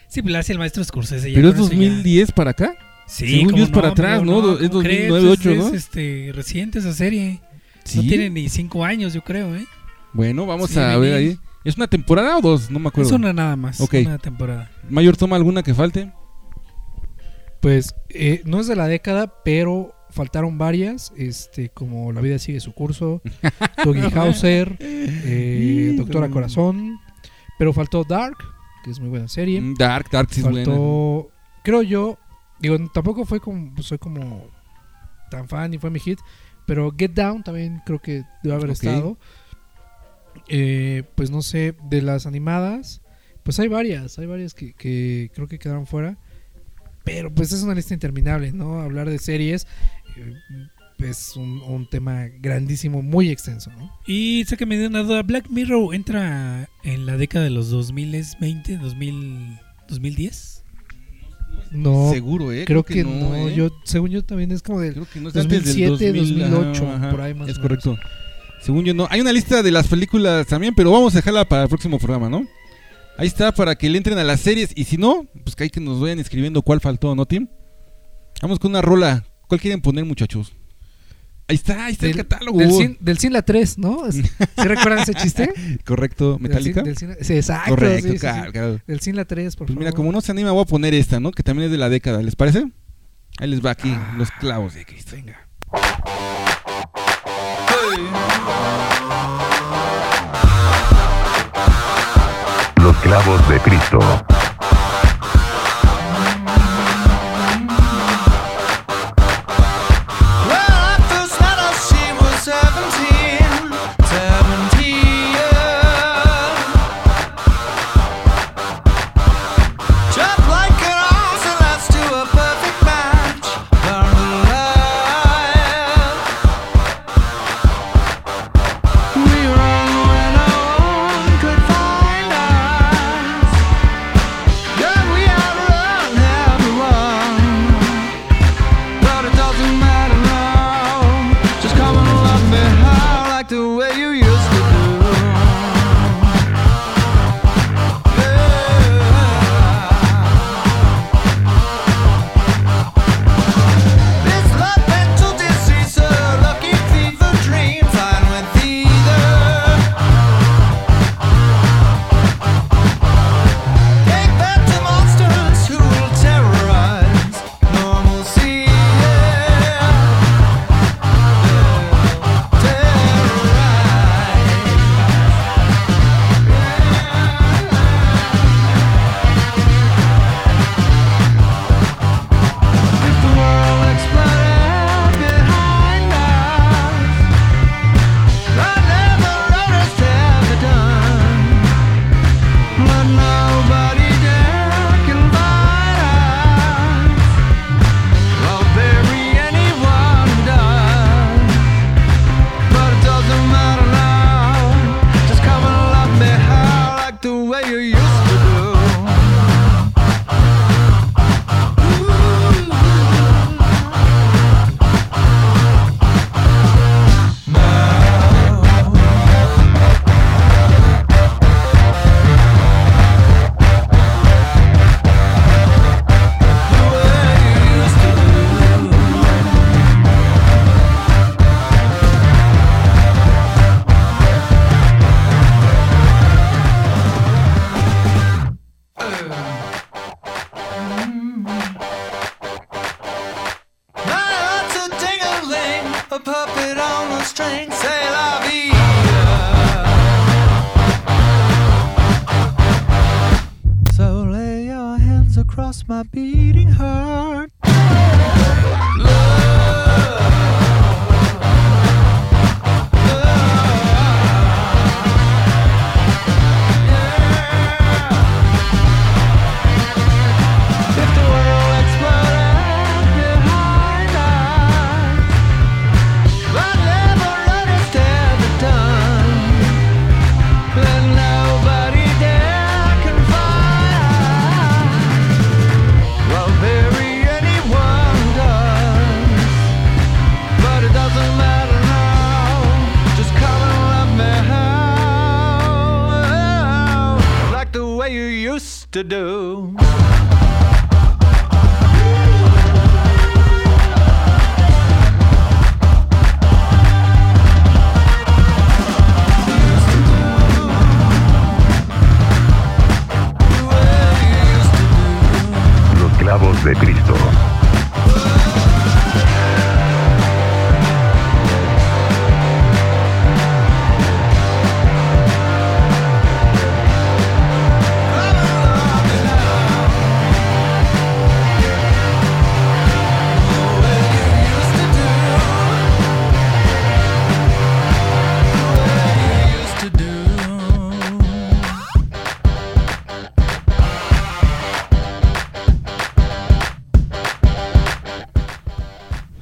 Sí, pues la hace el maestro Scorsese. ya Pero es con eso ya- 2010 para acá. Sí, Según yo es para atrás, ¿no? Es ¿cómo crees? 2009, 8, Es- ¿no? Es este, reciente esa serie. Sí. No tiene ni cinco años, yo creo, ¿eh? Bueno, vamos Sí, a ver ahí. ¿Es una temporada o dos? No me acuerdo. Es una nada más, Ok. una temporada. Mayor toma alguna que falte. Pues eh, no es de la década, pero faltaron varias, este, como La vida sigue su curso, Doggy Hauser, eh, Doctora Corazón, pero faltó Dark, que es muy buena serie. Mm, Dark, Dark sí es buena. faltó, creo yo, digo, tampoco fue como, soy como tan fan y fue mi hit, pero Get Down también creo que debe haber estado. Eh, pues no sé, de las animadas, pues hay varias, hay varias que, que creo que quedaron fuera. Pero pues es una lista interminable, ¿no? Hablar de series eh, es un, un tema grandísimo, muy extenso, ¿no? Y sé que me dio una duda. Black Mirror entra en la década de los 2020, 2000, 2010. No, Seguro, ¿eh? creo, que, no. ¿eh? Yo, según yo también es como del Creo que no es antes del 2007, 2000, 2008, ajá, por ahí más Es correcto. Según yo no. Hay una lista de las películas también, pero vamos a dejarla para el próximo programa, ¿no? Ahí está para que le entren a las series y si no, pues que hay que nos vayan escribiendo cuál faltó, ¿no, Tim? Vamos con una rola. ¿Cuál quieren poner, muchachos? Ahí está, ahí está Del, el catálogo. del, Sin, del Sin la 3, ¿no? ¿Sí recuerdan ese chiste? Correcto, Metallica. Del Sin- del Sin- sí, exacto. Correcto, sí, sí, sí. claro, claro. Del Sin la 3, por Pues favor. mira, como no se anima, voy a poner esta, ¿no? Que también es de la década, ¿les parece? Ahí les va aquí, Ah. los clavos de Cristo. Venga. Los clavos de Cristo.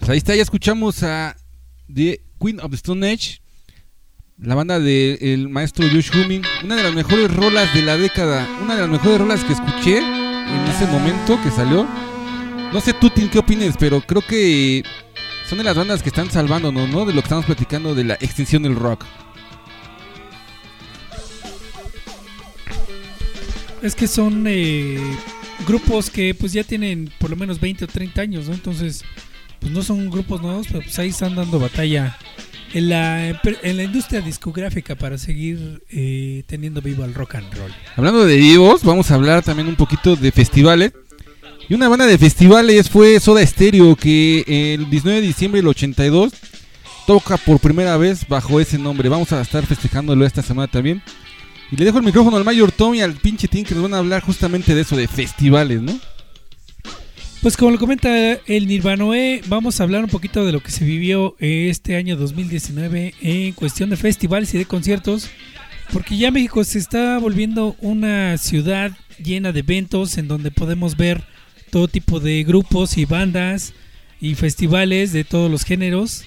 Pues ahí está, ya escuchamos a The Queen of the Stone Age, la banda del maestro Josh Humming, una de las mejores rolas de la década, una de las mejores rolas que escuché en ese momento que salió. No sé tú, qué opines, pero creo que son de las bandas que están salvándonos, ¿no? De lo que estamos platicando de la extinción del rock. Es que son eh, grupos que pues ya tienen por lo menos 20 o 30 años, ¿no? Entonces, pues no son grupos nuevos, pero pues ahí están dando batalla en la, en la industria discográfica para seguir eh, teniendo vivo el rock and roll. Hablando de vivos, vamos a hablar también un poquito de festivales. Y una banda de festivales fue Soda Stereo, que el 19 de diciembre del 82 toca por primera vez bajo ese nombre. Vamos a estar festejándolo esta semana también. Y le dejo el micrófono al Mayor Tom y al pinche Tim que nos van a hablar justamente de eso, de festivales, ¿no? Pues como lo comenta el Nirvanoe, vamos a hablar un poquito de lo que se vivió este año 2019 en cuestión de festivales y de conciertos, porque ya México se está volviendo una ciudad llena de eventos en donde podemos ver todo tipo de grupos y bandas y festivales de todos los géneros.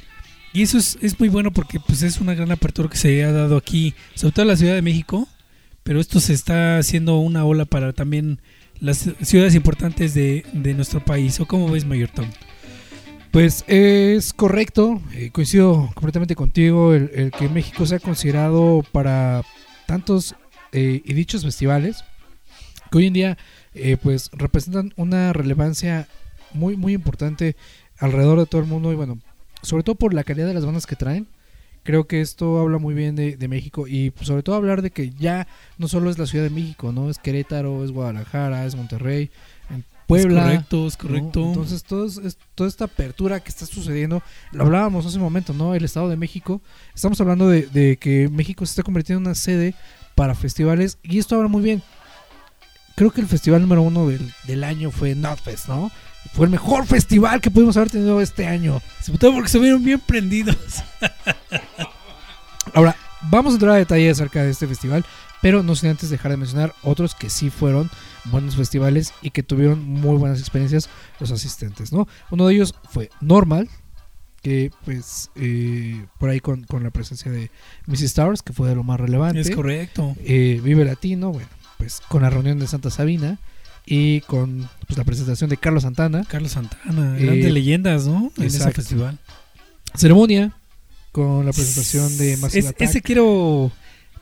Y eso es, es muy bueno porque pues es una gran apertura que se ha dado aquí, sobre todo en la Ciudad de México, pero esto se está haciendo una ola para también las ciudades importantes de, de nuestro país. ¿O cómo ves, Mayor Tom? Pues es correcto, eh, coincido completamente contigo, el, el que México sea considerado para tantos eh, y dichos festivales que hoy en día eh, pues representan una relevancia muy muy importante alrededor de todo el mundo y bueno, sobre todo por la calidad de las bandas que traen. Creo que esto habla muy bien de, de México y pues, sobre todo hablar de que ya no solo es la Ciudad de México, no es Querétaro, es Guadalajara, es Monterrey, en Puebla. Es correcto, es ¿no? correcto. Entonces, todo es- es- toda esta apertura que está sucediendo, lo hablábamos hace un momento, ¿no? El Estado de México. Estamos hablando de, de que México se está convirtiendo en una sede para festivales y esto habla muy bien. Creo que el festival número uno del, del año fue Notfest, ¿no? Fue el mejor festival que pudimos haber tenido este año. Sobre todo porque se vieron bien prendidos. Ahora, vamos a entrar a detalle acerca de este festival, pero no sin antes dejar de mencionar otros que sí fueron buenos festivales y que tuvieron muy buenas experiencias los asistentes, ¿no? Uno de ellos fue Normal, que pues eh, por ahí con, con la presencia de Mrs. Stars, que fue de lo más relevante. Es correcto. Eh, Vive Latino, bueno, pues con la reunión de Santa Sabina y con la presentación de Carlos Santana. Carlos Santana, Eh, grandes leyendas, ¿no? En ese festival. Ceremonia con la presentación de Massive Es- Attack. ese quiero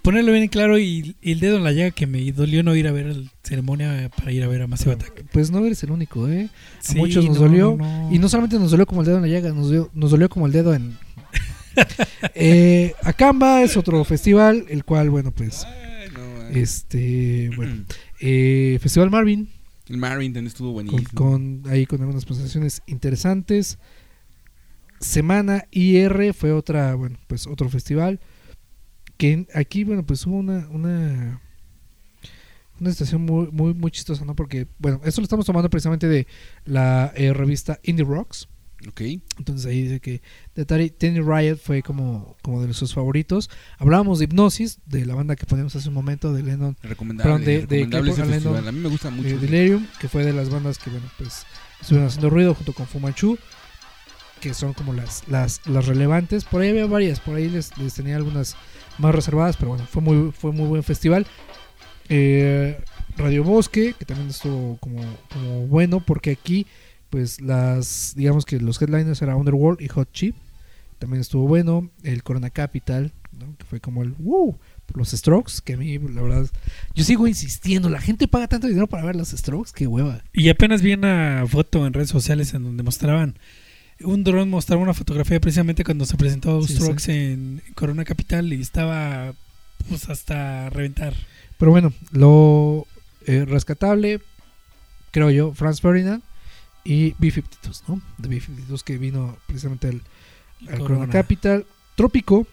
ponerlo bien en claro y, y el dedo en la llaga que me dolió no ir a ver la ceremonia para ir a ver a Massive Attack. Pues no eres el único, ¿eh? A Sí, muchos nos no, dolió. no, no. Y no solamente nos dolió como el dedo en la llaga, nos dolió, nos dolió como el dedo en... eh, Acamba es otro festival, el cual, bueno, pues, este, bueno, eh, Festival Marvin, El Marvin también estuvo buenísimo. con- ahí con algunas presentaciones interesantes. Semana IR fue otra, bueno, pues otro festival. Que aquí, bueno, pues hubo una, una una situación muy, muy, muy chistosa, ¿no? Porque, bueno, esto lo estamos tomando precisamente de la eh, revista Indie Rocks. Ok. Entonces ahí dice que The Tiny Riot fue como, como de sus favoritos. Hablábamos de Hipnosis, de la banda que ponemos hace un momento, de Lennon Recomendable. Perdón, de- recomendable. Lennon, A mí me gusta mucho. eh, Delirium, que fue de las bandas que, bueno, pues estuvieron haciendo ruido junto con Fumanchu, que son como las, las, las relevantes. Por ahí había varias, por ahí les, les tenía algunas más reservadas, pero bueno, fue muy, fue muy buen festival. Eh, Radio Bosque, que también estuvo como, como bueno, porque aquí, pues las, digamos que los headliners era Underworld y Hot Chip, también estuvo bueno. El Corona Capital, ¿no? que fue como el wow, los Strokes, que a mí, la verdad, yo sigo insistiendo, la gente paga tanto dinero para ver los Strokes, qué hueva. Y apenas vi una foto en redes sociales en donde mostraban un dron mostraba una fotografía precisamente cuando se presentó Sí, Strokes en Corona Capital y estaba pues hasta reventar. Pero bueno, lo eh, rescatable, creo yo, Franz Ferdinand y B-52, ¿no? De B-52 que vino precisamente al, al Corona Corona. Capital. Trópico,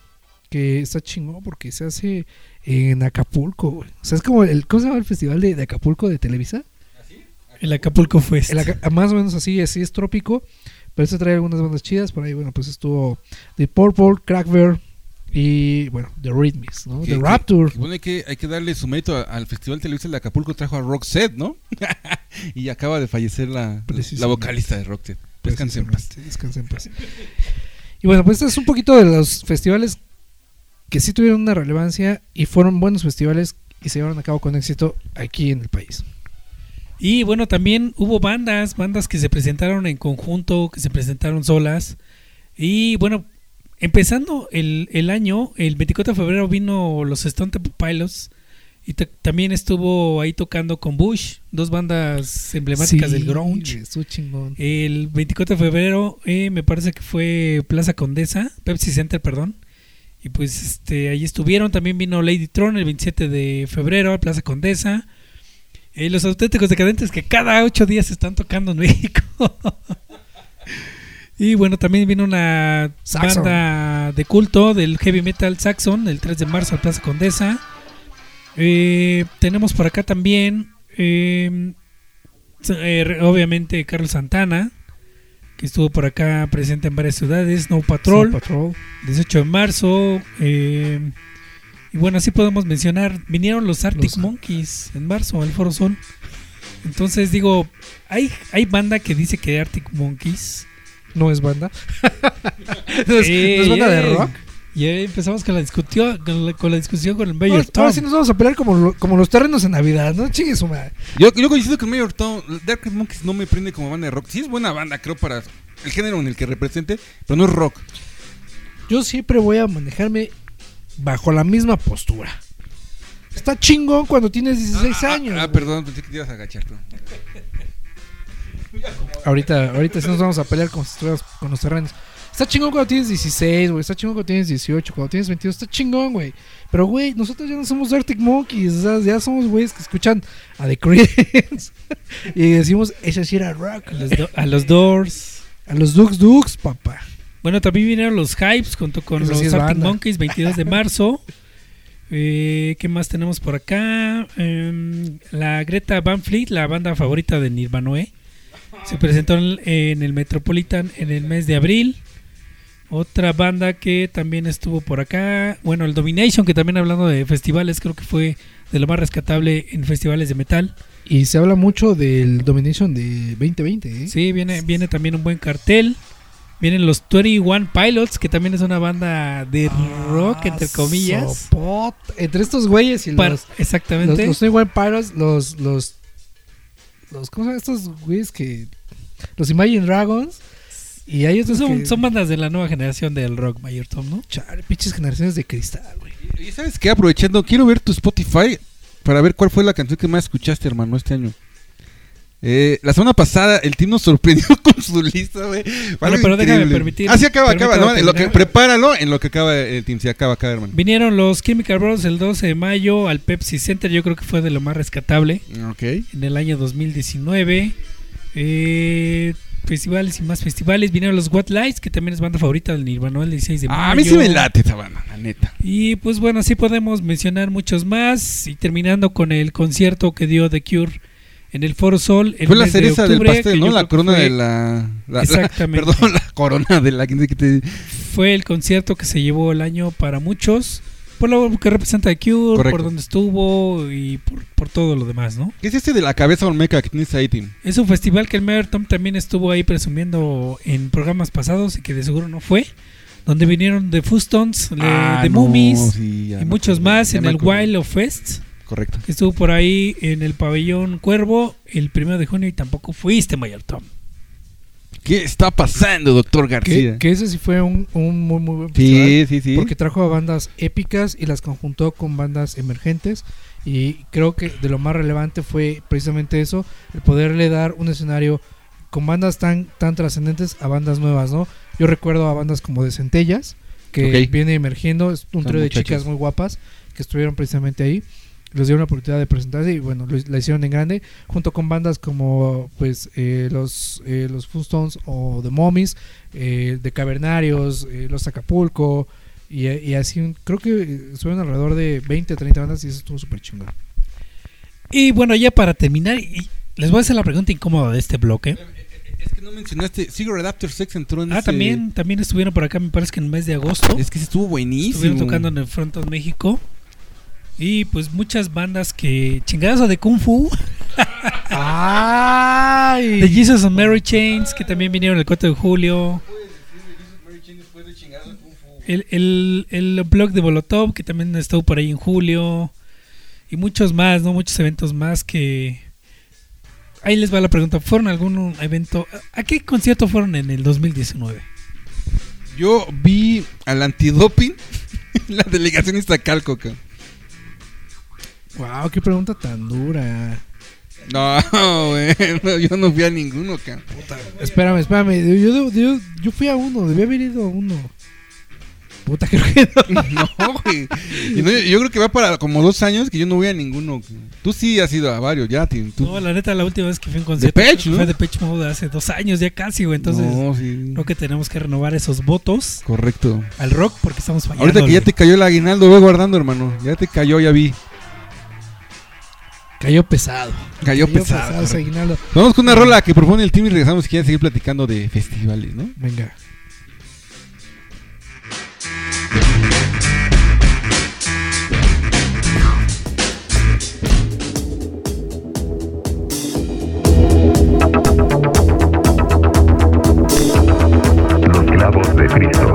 que está chingón porque se hace en Acapulco, güey. O sea, es como el, ¿cómo se llama el festival de, de Acapulco de Televisa? El Acapulco Fest. El Aca- más o menos así, así es trópico. Pero este trae algunas bandas chidas. Por ahí, bueno, pues estuvo The Purple, Crackbear y, bueno, The Rhythmics, ¿no? Que- The Rapture. que bueno, hay que, hay que darle su mérito al Festival Televisa de Acapulco. Trajo a Roxette, ¿no? y acaba de fallecer la, la vocalista de Roxette. Descanse en paz. Precisamente, descanse en paz. Y bueno, pues este es un poquito de los festivales que sí tuvieron una relevancia y fueron buenos festivales y se llevaron a cabo con éxito aquí en el país. Y bueno, también hubo bandas, bandas que se presentaron en conjunto, que se presentaron solas. Y bueno, empezando el, el año, el 24 de febrero vino los Stone Temple Pilots. Y ta- también estuvo ahí tocando con Bush, dos bandas emblemáticas Sí, del grunge. El 24 de febrero eh, me parece que fue Plaza Condesa, Pepsi Center, perdón. Y pues este ahí estuvieron, también vino Lady Tron el 27 de febrero a Plaza Condesa. Eh, los auténticos decadentes que cada ocho días están tocando en México. Y bueno, también vino una Saxon. banda de culto del heavy metal Saxon el 3 de marzo a Plaza Condesa. Eh, tenemos por acá también, eh, eh, obviamente, Carlos Santana, que estuvo por acá presente en varias ciudades. No Patrol, Snow Patrol. 18 de marzo. eh, y bueno, así podemos mencionar. Vinieron los Arctic Los- Monkeys en marzo al Foro Sol. Entonces digo, hay, hay banda que dice que Arctic Monkeys. No es banda. no, es, Eh, no es banda de rock. Y ahí empezamos con la, discutió, con la, con la discusión con el Mayor ahora sí nos vamos a pelear como, lo- como los terrenos en Navidad, ¿no? Chingue su madre. Yo, yo coincido con Mayor Tom. Dark Monkeys no me prende como banda de rock. Sí es buena banda, creo, para el género en el que represente, pero no es rock. Yo siempre voy a manejarme bajo la misma postura. Está chingón cuando tienes 16 Ah, ah, años. Ah, güey. perdón, pensé que te ibas a agachar. tú. Ahorita, ahorita sí nos vamos a pelear como si estuviéramos con los terrenos. Está chingón cuando tienes 16, güey. Está chingón cuando tienes 18, cuando tienes 22. Está chingón, güey. Pero, güey, nosotros ya no somos Arctic Monkeys. O sea, ya somos güeyes que escuchan a The Creedence. y decimos, ese sí era rock. A los, do- a los Doors. A los Dukes Dukes, papá. Bueno, también vinieron los Hypes junto con Eso los sí Arctic banda. Monkeys, 22 de marzo. Eh, ¿Qué más tenemos por acá? Em, la Greta Van Fleet, la banda favorita de Nirvanoe, se presentó en, el Metropolitan en el mes de abril. Otra banda que también estuvo por acá, bueno, el Domination, que también hablando de festivales, creo que fue de lo más rescatable en festivales de metal. Y se habla mucho del Domination de 2020, ¿eh? Sí, viene, viene también un buen cartel. Vienen los 21 Pilots, que también es una banda de rock, entre comillas. Sopot. Entre estos güeyes y Para- los, los, exactamente. los 21 Pilots, los, los, los, ¿cómo se llaman estos güeyes que, los Imagine Dragons, y hay otros son, que, son bandas de la nueva generación del rock, Mayor Tom, ¿no? chale, pinches generaciones de cristal, güey. Y sabes qué, aprovechando, quiero ver tu Spotify para ver cuál fue la canción que más escuchaste, hermano, este año. Eh, la semana pasada el team nos sorprendió con su lista, güey. Algo pero déjame permitir- Ah, sí, acaba, acaba. ¿no? En lo que, prepáralo en lo que acaba el team. Sí, acaba, acaba, hermano. Vinieron los Chemical Brothers el 12 de mayo al Pepsi Center, yo creo que fue de lo más rescatable Ok. en el año 2019. Eh, festivales y más festivales. Vinieron los What Lights, que también es banda favorita del Nirvana el 16 de mayo. Ah, a mí sí me late esa banda, la neta. Y pues bueno, así podemos mencionar muchos más. Y terminando con el concierto que dio The Cure en el Foro Sol. el Fue la de cereza del pastel, ¿no? La corona fue- de la... la- la- Exactamente. perdón, la corona de la... que te- Fue el concierto que se llevó el año para muchos. Por lo que representa The Cure, Correcto. por donde estuvo y por, por todo lo demás, ¿no? ¿Qué es este de la cabeza olmeca que tienes ahí, Tim? Es un festival que el Mayor Tom también estuvo ahí presumiendo en programas pasados y que de seguro no fue. Donde vinieron The Fustons, The, Ah, The no, Mummies sí, y muchos más en el. Wild of Fest. Correcto. estuvo por ahí en el pabellón Cuervo el primero de junio y tampoco fuiste, Mayor Tom. ¿Qué está pasando, doctor García? que ese sí fue un, un muy, muy buen festival. Sí, sí, sí. Porque trajo a bandas épicas y las conjuntó con bandas emergentes. Y creo que de lo más relevante fue precisamente eso, el poderle dar un escenario con bandas tan, tan trascendentes a bandas nuevas, ¿no? Yo recuerdo a bandas como de Centellas, que viene emergiendo, es un trío de muchachos. chicas muy guapas que estuvieron precisamente ahí. Les dieron la oportunidad de presentarse y bueno, lo, la hicieron en grande, junto con bandas como pues eh, los, eh, los Funstones o The Mummies, eh, de Cavernarios, eh, los Acapulco, y, y así, creo que eh, estuvieron alrededor de 20 30 bandas y eso estuvo súper chingón. Y bueno, ya para terminar, y les voy a hacer la pregunta incómoda de este bloque. Es que no mencionaste. Cigarette After Sex entró en Ah, ese- también, también estuvieron por acá, me parece que en el mes de agosto. Es que ese estuvo buenísimo. Estuvieron tocando en el Front of México. Y pues muchas bandas que chingadazo de Kung Fu, ¡Ay! de Jesus and Mary Chains, que también vinieron el 4 de julio. El, el, el blog de Molotov, que también estuvo por ahí en julio. Y muchos más, ¿no? Muchos eventos más que... Ahí les va la pregunta. ¿Fueron a algún evento? ¿A qué concierto fueron en el 2019? Yo vi al antidoping la delegación Iztacalco, cabrón. ¡Wow! ¡Qué pregunta tan dura! No, güey. no, yo no fui a ninguno, cabrón. Espérame, espérame. Yo, yo, yo, yo fui a uno, debí haber ido a uno. Puta, creo que no. No, güey. Y no, yo creo que va para como dos años que yo no voy a ninguno. Tú sí has ido a varios, ya, Tim. Tú. No, la neta, la última vez que fui a un concierto creo que ¿no? fue de Pitch Mode hace dos años ya casi, güey. Entonces, no, sí. creo que tenemos que renovar esos votos Correcto. al rock porque estamos fallando. Ahorita que ya te cayó el aguinaldo, ve guardando, hermano. Ya te cayó, ya vi. Cayó pesado. Cayó pesado. aguinaldo. Vamos con una rola que propone el team y regresamos si quieren seguir platicando de festivales, ¿no? Venga. Los clavos de Cristo.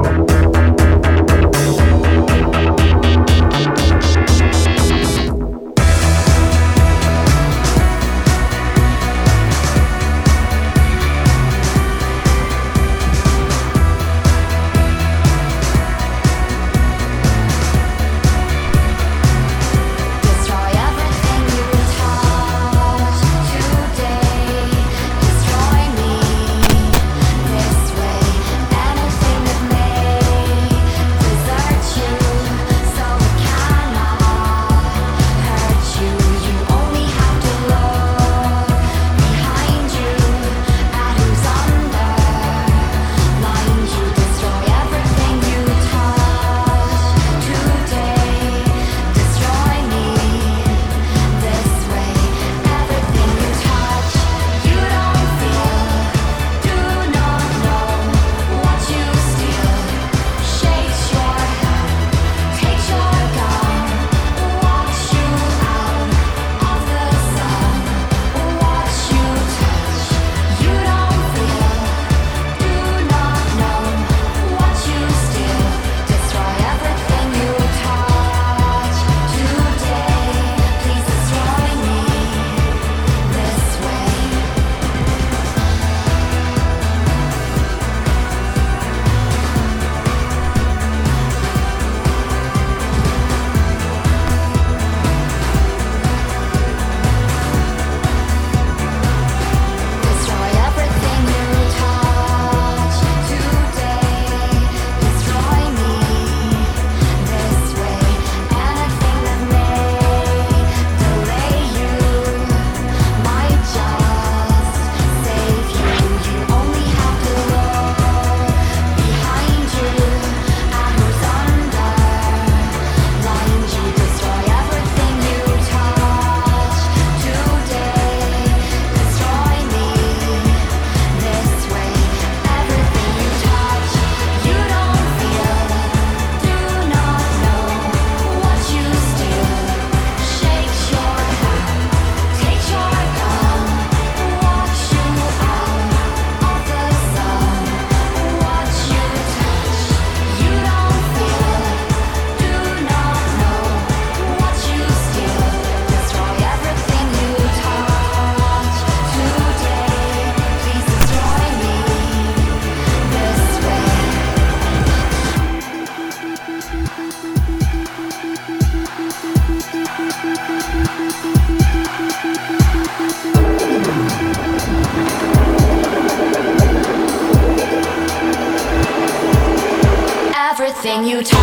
You touch.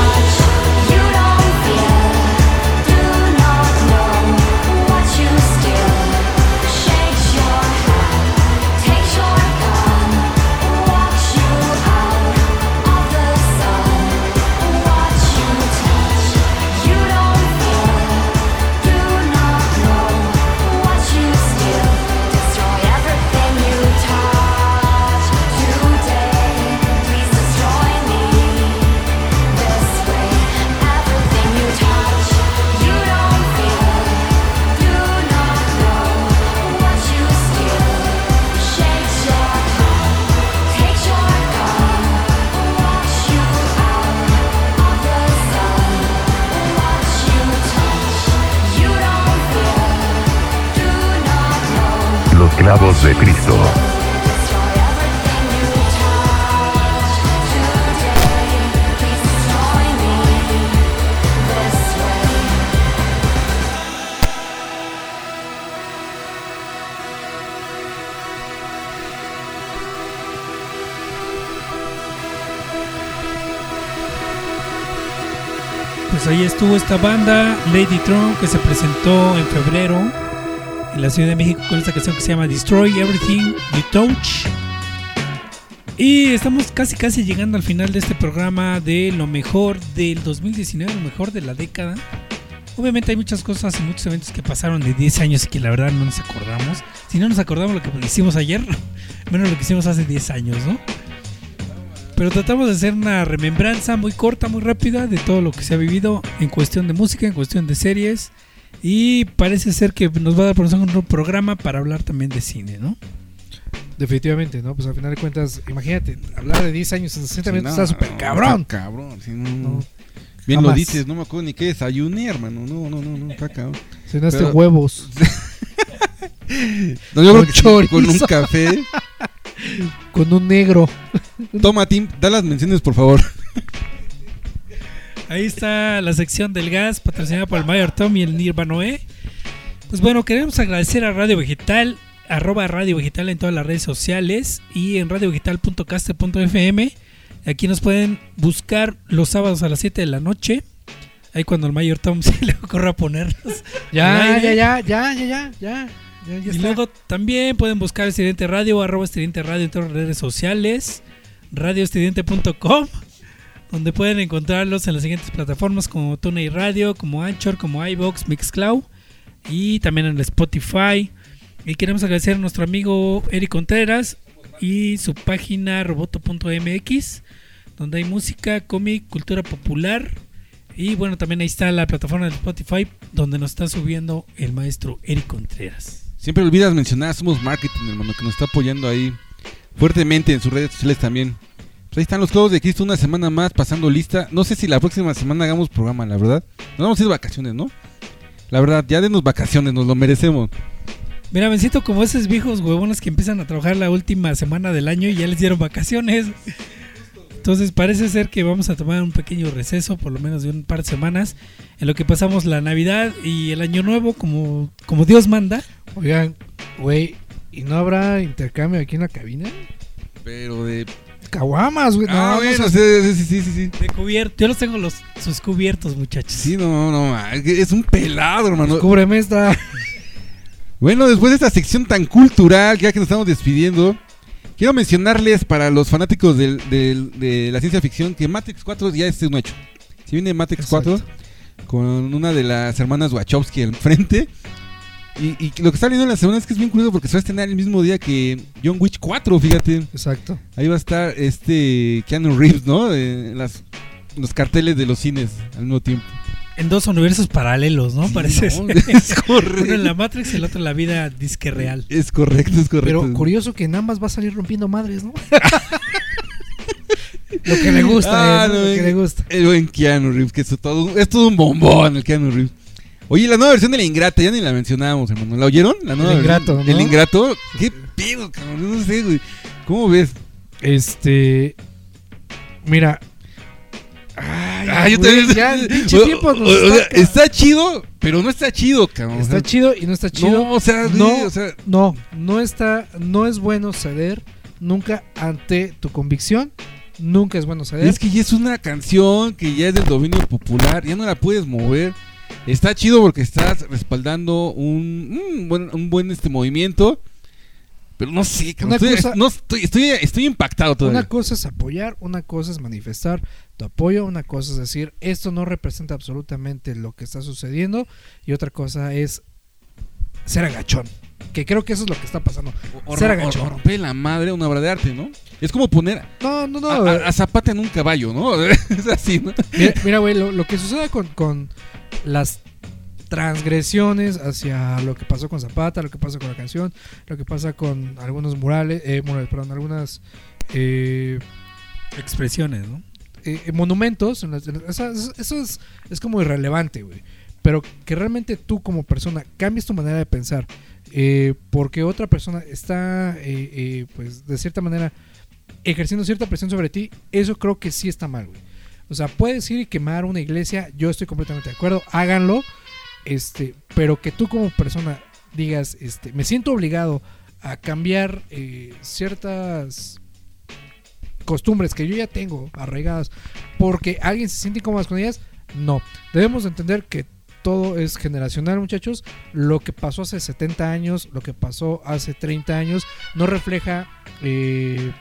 Estuvo esta banda, Lady Tron, que se presentó en febrero en la Ciudad de México con esta canción que se llama Destroy Everything You Touch. Y estamos casi casi llegando al final de este programa de lo mejor del 2019, lo mejor de la década. Obviamente hay muchas cosas y muchos eventos que pasaron de 10 años y que la verdad no nos acordamos. Si no nos acordamos lo que hicimos ayer, menos lo que hicimos hace 10 años, ¿no? Pero tratamos de hacer una remembranza muy corta, muy rápida de todo lo que se ha vivido en cuestión de música, en cuestión de series. Y parece ser que nos va a dar por un programa para hablar también de cine, ¿no? Definitivamente, ¿no? Pues al final de cuentas, imagínate, hablar de 10 años en 60 Sí, minutos no, está súper no, cabrón. está cabrón, sí, no, no. No, Bien lo dices, no me acuerdo ni qué desayuné, hermano. No, no, no, no, está cabrón. Cenaste Pero- huevos No, yo con un café. con un negro. Toma, Tim, da las menciones, por favor. Ahí está la sección del gas patrocinada por el Mayor Tom y el Nirvanoe. Pues bueno, queremos agradecer a Radio Vegetal, arroba Radio Vegetal en todas las redes sociales y en radiovegetal.caster.fm. Aquí nos pueden buscar los sábados a las 7 de la noche. Ahí cuando el Mayor Tom se le ocurra ponernos. Ya, ya, ya, ya, ya, ya, ya. Ya, ya Y está. luego también pueden buscar Estridente Radio, arroba Estridente Radio en todas las redes sociales, radioestridente.com, donde pueden encontrarlos en las siguientes plataformas como TuneIn Radio, como Anchor, como iVoox, Mixcloud y también en el Spotify. Y queremos agradecer a nuestro amigo Eric Contreras y su página roboto.mx, donde hay música, cómic, cultura popular. Y bueno, también ahí está la plataforma de Spotify, donde nos está subiendo el maestro Eric Contreras. Siempre olvidas mencionar, somos marketing, hermano, que nos está apoyando ahí fuertemente en sus redes sociales también. Pues ahí están los clavos de Cristo una semana más pasando lista. No sé si la próxima semana hagamos programa, la verdad. Nos vamos a ir de vacaciones, ¿no? La verdad, ya denos vacaciones, nos lo merecemos. Mira, siento como esos viejos huevones que empiezan a trabajar la última semana del año y ya les dieron vacaciones. Entonces parece ser que vamos a tomar un pequeño receso, por lo menos de un par de semanas, en lo que pasamos la Navidad y el Año Nuevo como, como Dios manda. Oigan, güey, ¿y no habrá intercambio aquí en la cabina? Pero de. Caguamas, güey. Ah, no, bueno, no sí, sí, sí, sí, sí. De cubierto. Yo los tengo los, sus cubiertos, muchachos. Sí, no, no, es un pelado, hermano. Cúbreme esta. Bueno, después de esta sección tan cultural, ya que nos estamos despidiendo, quiero mencionarles para los fanáticos del- del- de la ciencia ficción que Matrix 4 ya es un hecho. Si viene Matrix 4 con una de las hermanas Wachowski al frente. Y, y lo que está viendo en la semana es que es bien curioso porque se va a estrenar el mismo día que John Witch 4, fíjate. Exacto. Ahí va a estar este Keanu Reeves, ¿no? Eh, En las, los carteles de los cines al mismo tiempo. En dos universos paralelos, ¿no? Sí, Parece no, ser. es correcto. Uno en la Matrix y el otro en la vida disque real. Es correcto, es correcto. Pero curioso que en ambas va a salir rompiendo madres, ¿no? lo que le gusta, Ah, eh, ¿no? lo que le gusta. El buen Keanu Reeves, que es todo, es todo un bombón el Keanu Reeves. Oye, la nueva versión de La Ingrata, ya ni la mencionábamos, hermano. ¿La oyeron? La nueva El versión- Ingrato, ¿no? El Ingrato. ¿Qué pedo, cabrón? No sé, güey. ¿Cómo ves? Este. Mira. Ay, Ah, yo güey, también- ya el pinche tiempo nos o- o sea, está- chido, pero no está chido, cabrón. Está O sea, chido y no está chido. No, o sea, no, o sea, no, no está, no es bueno ceder nunca ante tu convicción Nunca es bueno ceder. Es que ya es una canción que ya es del dominio popular, ya no la puedes mover. Está chido porque estás respaldando un, un buen, un buen este movimiento. Pero no sé, estoy, cosa- no, estoy, estoy, estoy impactado todavía. Una cosa es apoyar, una cosa es manifestar tu apoyo, una cosa es decir, esto no representa absolutamente lo que está sucediendo, y otra cosa es ser agachón. Que creo que eso es lo que está pasando. O, ser agachón. o romper la madre una obra de arte, ¿no? Es como poner No, no, no. a, a- a Zapata en un caballo, ¿no? es así, ¿no? Mira, güey, lo, lo que sucede con, con las transgresiones hacia lo que pasó con Zapata, lo que pasa con la canción, lo que pasa con algunos murales, eh, murales, perdón, algunas eh, Expresiones, ¿no? eh, monumentos, en las- en las- eso, eso- eso es, es como irrelevante, güey. Pero que realmente tú como persona cambies tu manera de pensar, eh, porque otra persona está, eh, eh, pues, de cierta manera, ejerciendo cierta presión sobre ti, eso creo que sí está mal, güey. O sea, puedes ir y quemar una iglesia, yo estoy completamente de acuerdo, háganlo, este, pero que tú como persona digas, este, me siento obligado a cambiar eh, ciertas costumbres que yo ya tengo arraigadas porque alguien se siente incómodo con ellas, no. Debemos de entender que todo es generacional, muchachos. Lo que pasó hace 70 años, lo que pasó hace 30 años, no refleja eh,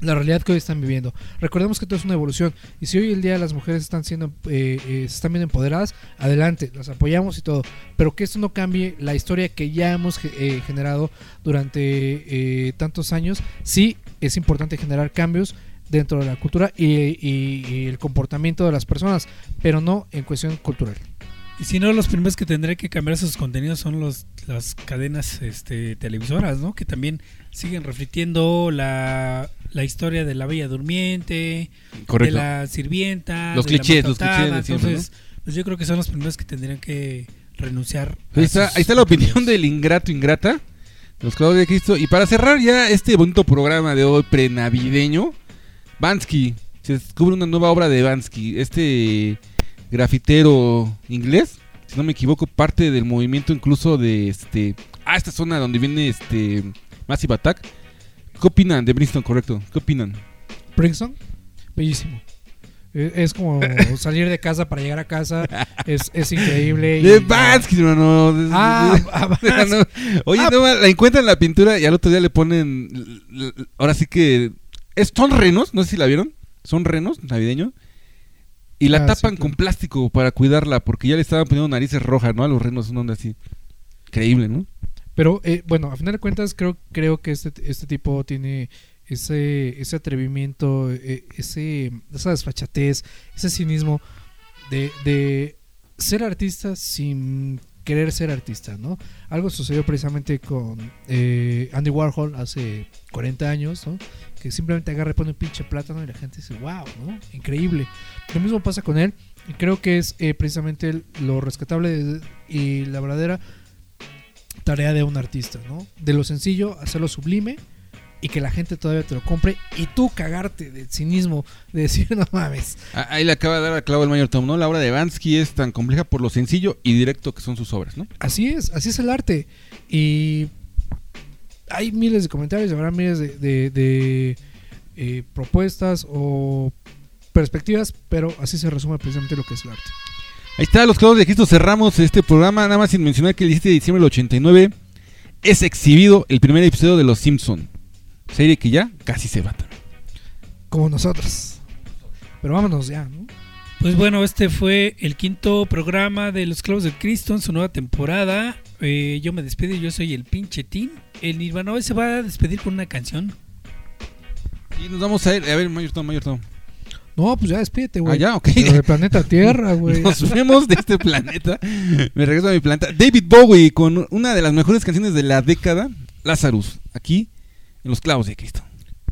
la realidad que hoy están viviendo. Recordemos que todo es una evolución. Y si hoy el día las mujeres están siendo, eh, eh, están viendo empoderadas, adelante, las apoyamos y todo. Pero que esto no cambie la historia que ya hemos ge- generado durante tantos años. Sí, es importante generar cambios dentro de la cultura y el comportamiento de las personas, pero no en cuestión cultural. Y si no, los primeros que tendré que cambiar sus contenidos son los, las cadenas este, televisoras, ¿no? Que también siguen reflitiendo la, la historia de la Bella Durmiente, Correcto. de la sirvienta, Los de la clichés, los clichés de siempre, Entonces, pues yo creo que son los primeros que tendrían que renunciar. Ahí está, sus ahí está la opinión contenidos. del ingrato ingrata, los clavos de Cristo. Y para cerrar ya este bonito programa de hoy prenavideño, Bansky. Se descubre una nueva obra de Bansky. Este grafitero inglés, si no me equivoco, parte del movimiento incluso de este. Ah, esta zona donde viene este Massive Attack. ¿Qué opinan de Brixton, correcto? ¿Qué opinan? Princeton, bellísimo. Eh, Es como salir de casa para llegar a casa. Es, es increíble. De Bansky, hermano. Ah, no. Oye, Ah. no, la encuentran en la pintura y al otro día le ponen. Ahora sí que. Son renos, no sé si la vieron. Son renos navideños. Y la Ah, sí, tapan claro. con plástico para cuidarla porque ya le estaban poniendo narices rojas, ¿no? A los renos, una onda así. Increíble, ¿no? Pero eh, bueno, a final de cuentas creo, creo que este, este tipo tiene ese, ese atrevimiento, eh, ese, esa desfachatez, ese cinismo de, de ser artista sin querer ser artista, ¿no? Algo sucedió precisamente con eh, Andy Warhol hace 40 años, ¿no? Que simplemente agarra y pone un pinche plátano y la gente dice, wow, ¿no? Increíble. Lo mismo pasa con él y creo que es eh, precisamente lo rescatable de- y la verdadera tarea de un artista, ¿no? De lo sencillo, hacerlo sublime y que la gente todavía te lo compre y tú cagarte del cinismo de decir, no mames. Ah, Ahí le acaba de dar a clavo el mayor Tom, ¿no? La obra de Bansky es tan compleja por lo sencillo y directo que son sus obras, ¿no? Así es, así es el arte. Y hay miles de comentarios, habrá miles de, de- de, eh, propuestas o perspectivas, pero así se resume precisamente lo que es el arte. Ahí está, los clavos de Cristo. Cerramos este programa, nada más sin mencionar que el 17 de diciembre del 89 es exhibido el primer episodio de Los Simpson. Serie que ya casi se va también. Como nosotros. Pero vámonos ya, ¿no? Pues bueno, este fue el quinto programa de Los Clavos de Cristo en su nueva temporada. Eh, yo me despido, yo soy el pinche Tin. El Nirvana hoy se va a despedir con una canción. Y nos vamos a ir, a ver, Mayor Tom, Mayor Tom. No, pues ya despídete, güey. Ah, ya, ok. Pero del planeta Tierra, güey. Nos vemos de este planeta. Me regreso a mi planeta. David Bowie con una de las mejores canciones de la década, Lazarus, aquí en Los Clavos de Cristo.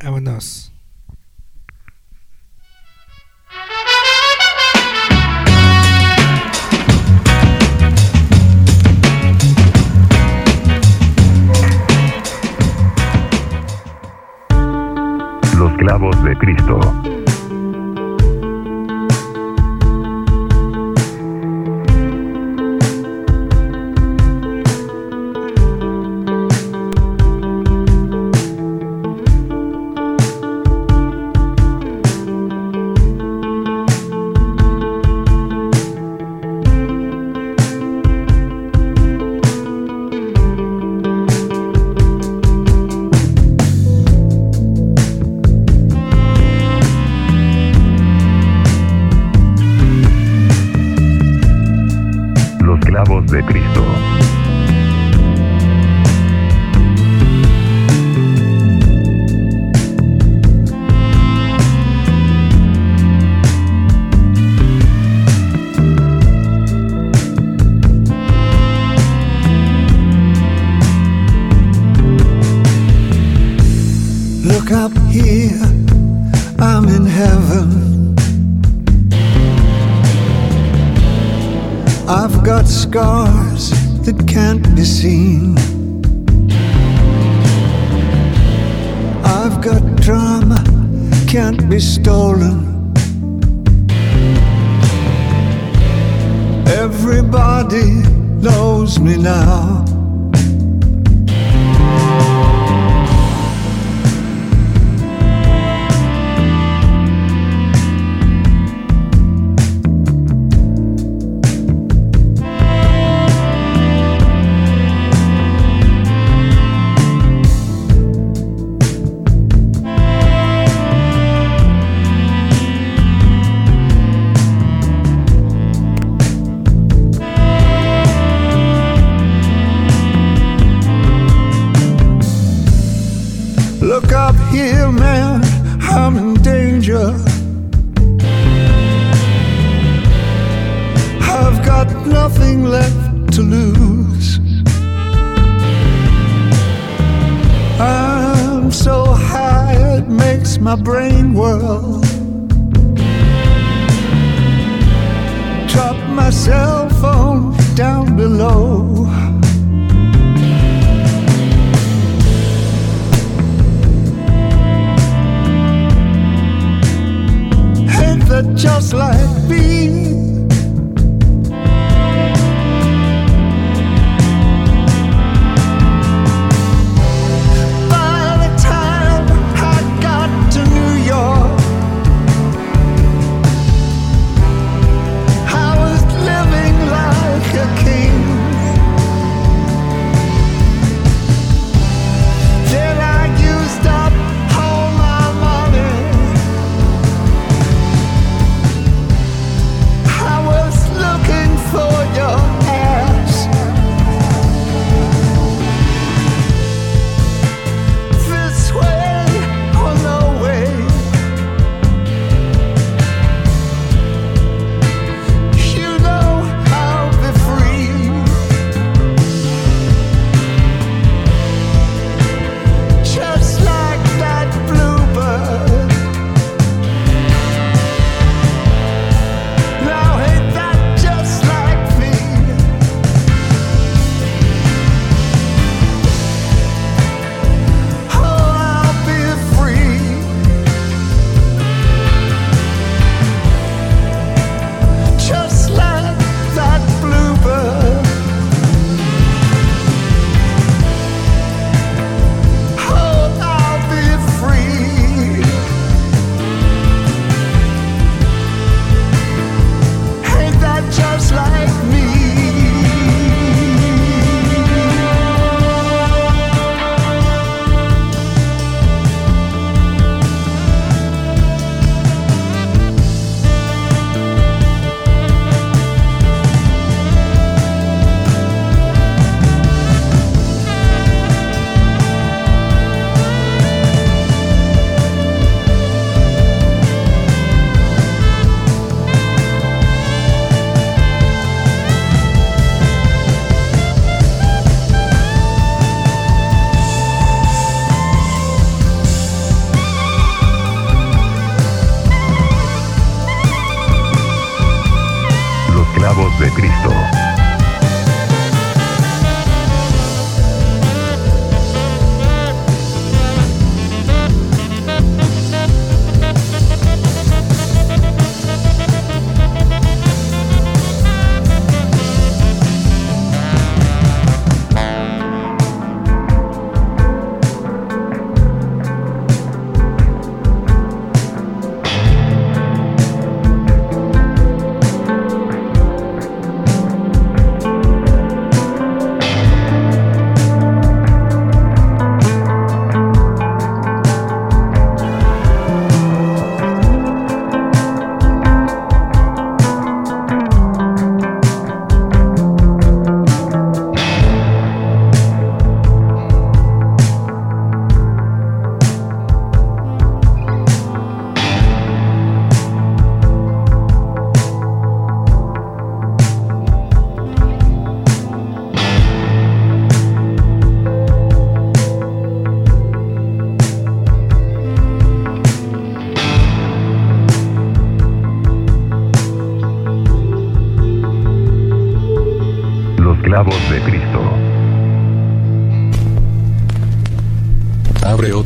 Vámonos. Los clavos de Cristo. nothing left to lose. I'm so high, it makes my brain whirl. Drop my cell phone down below. That just like me.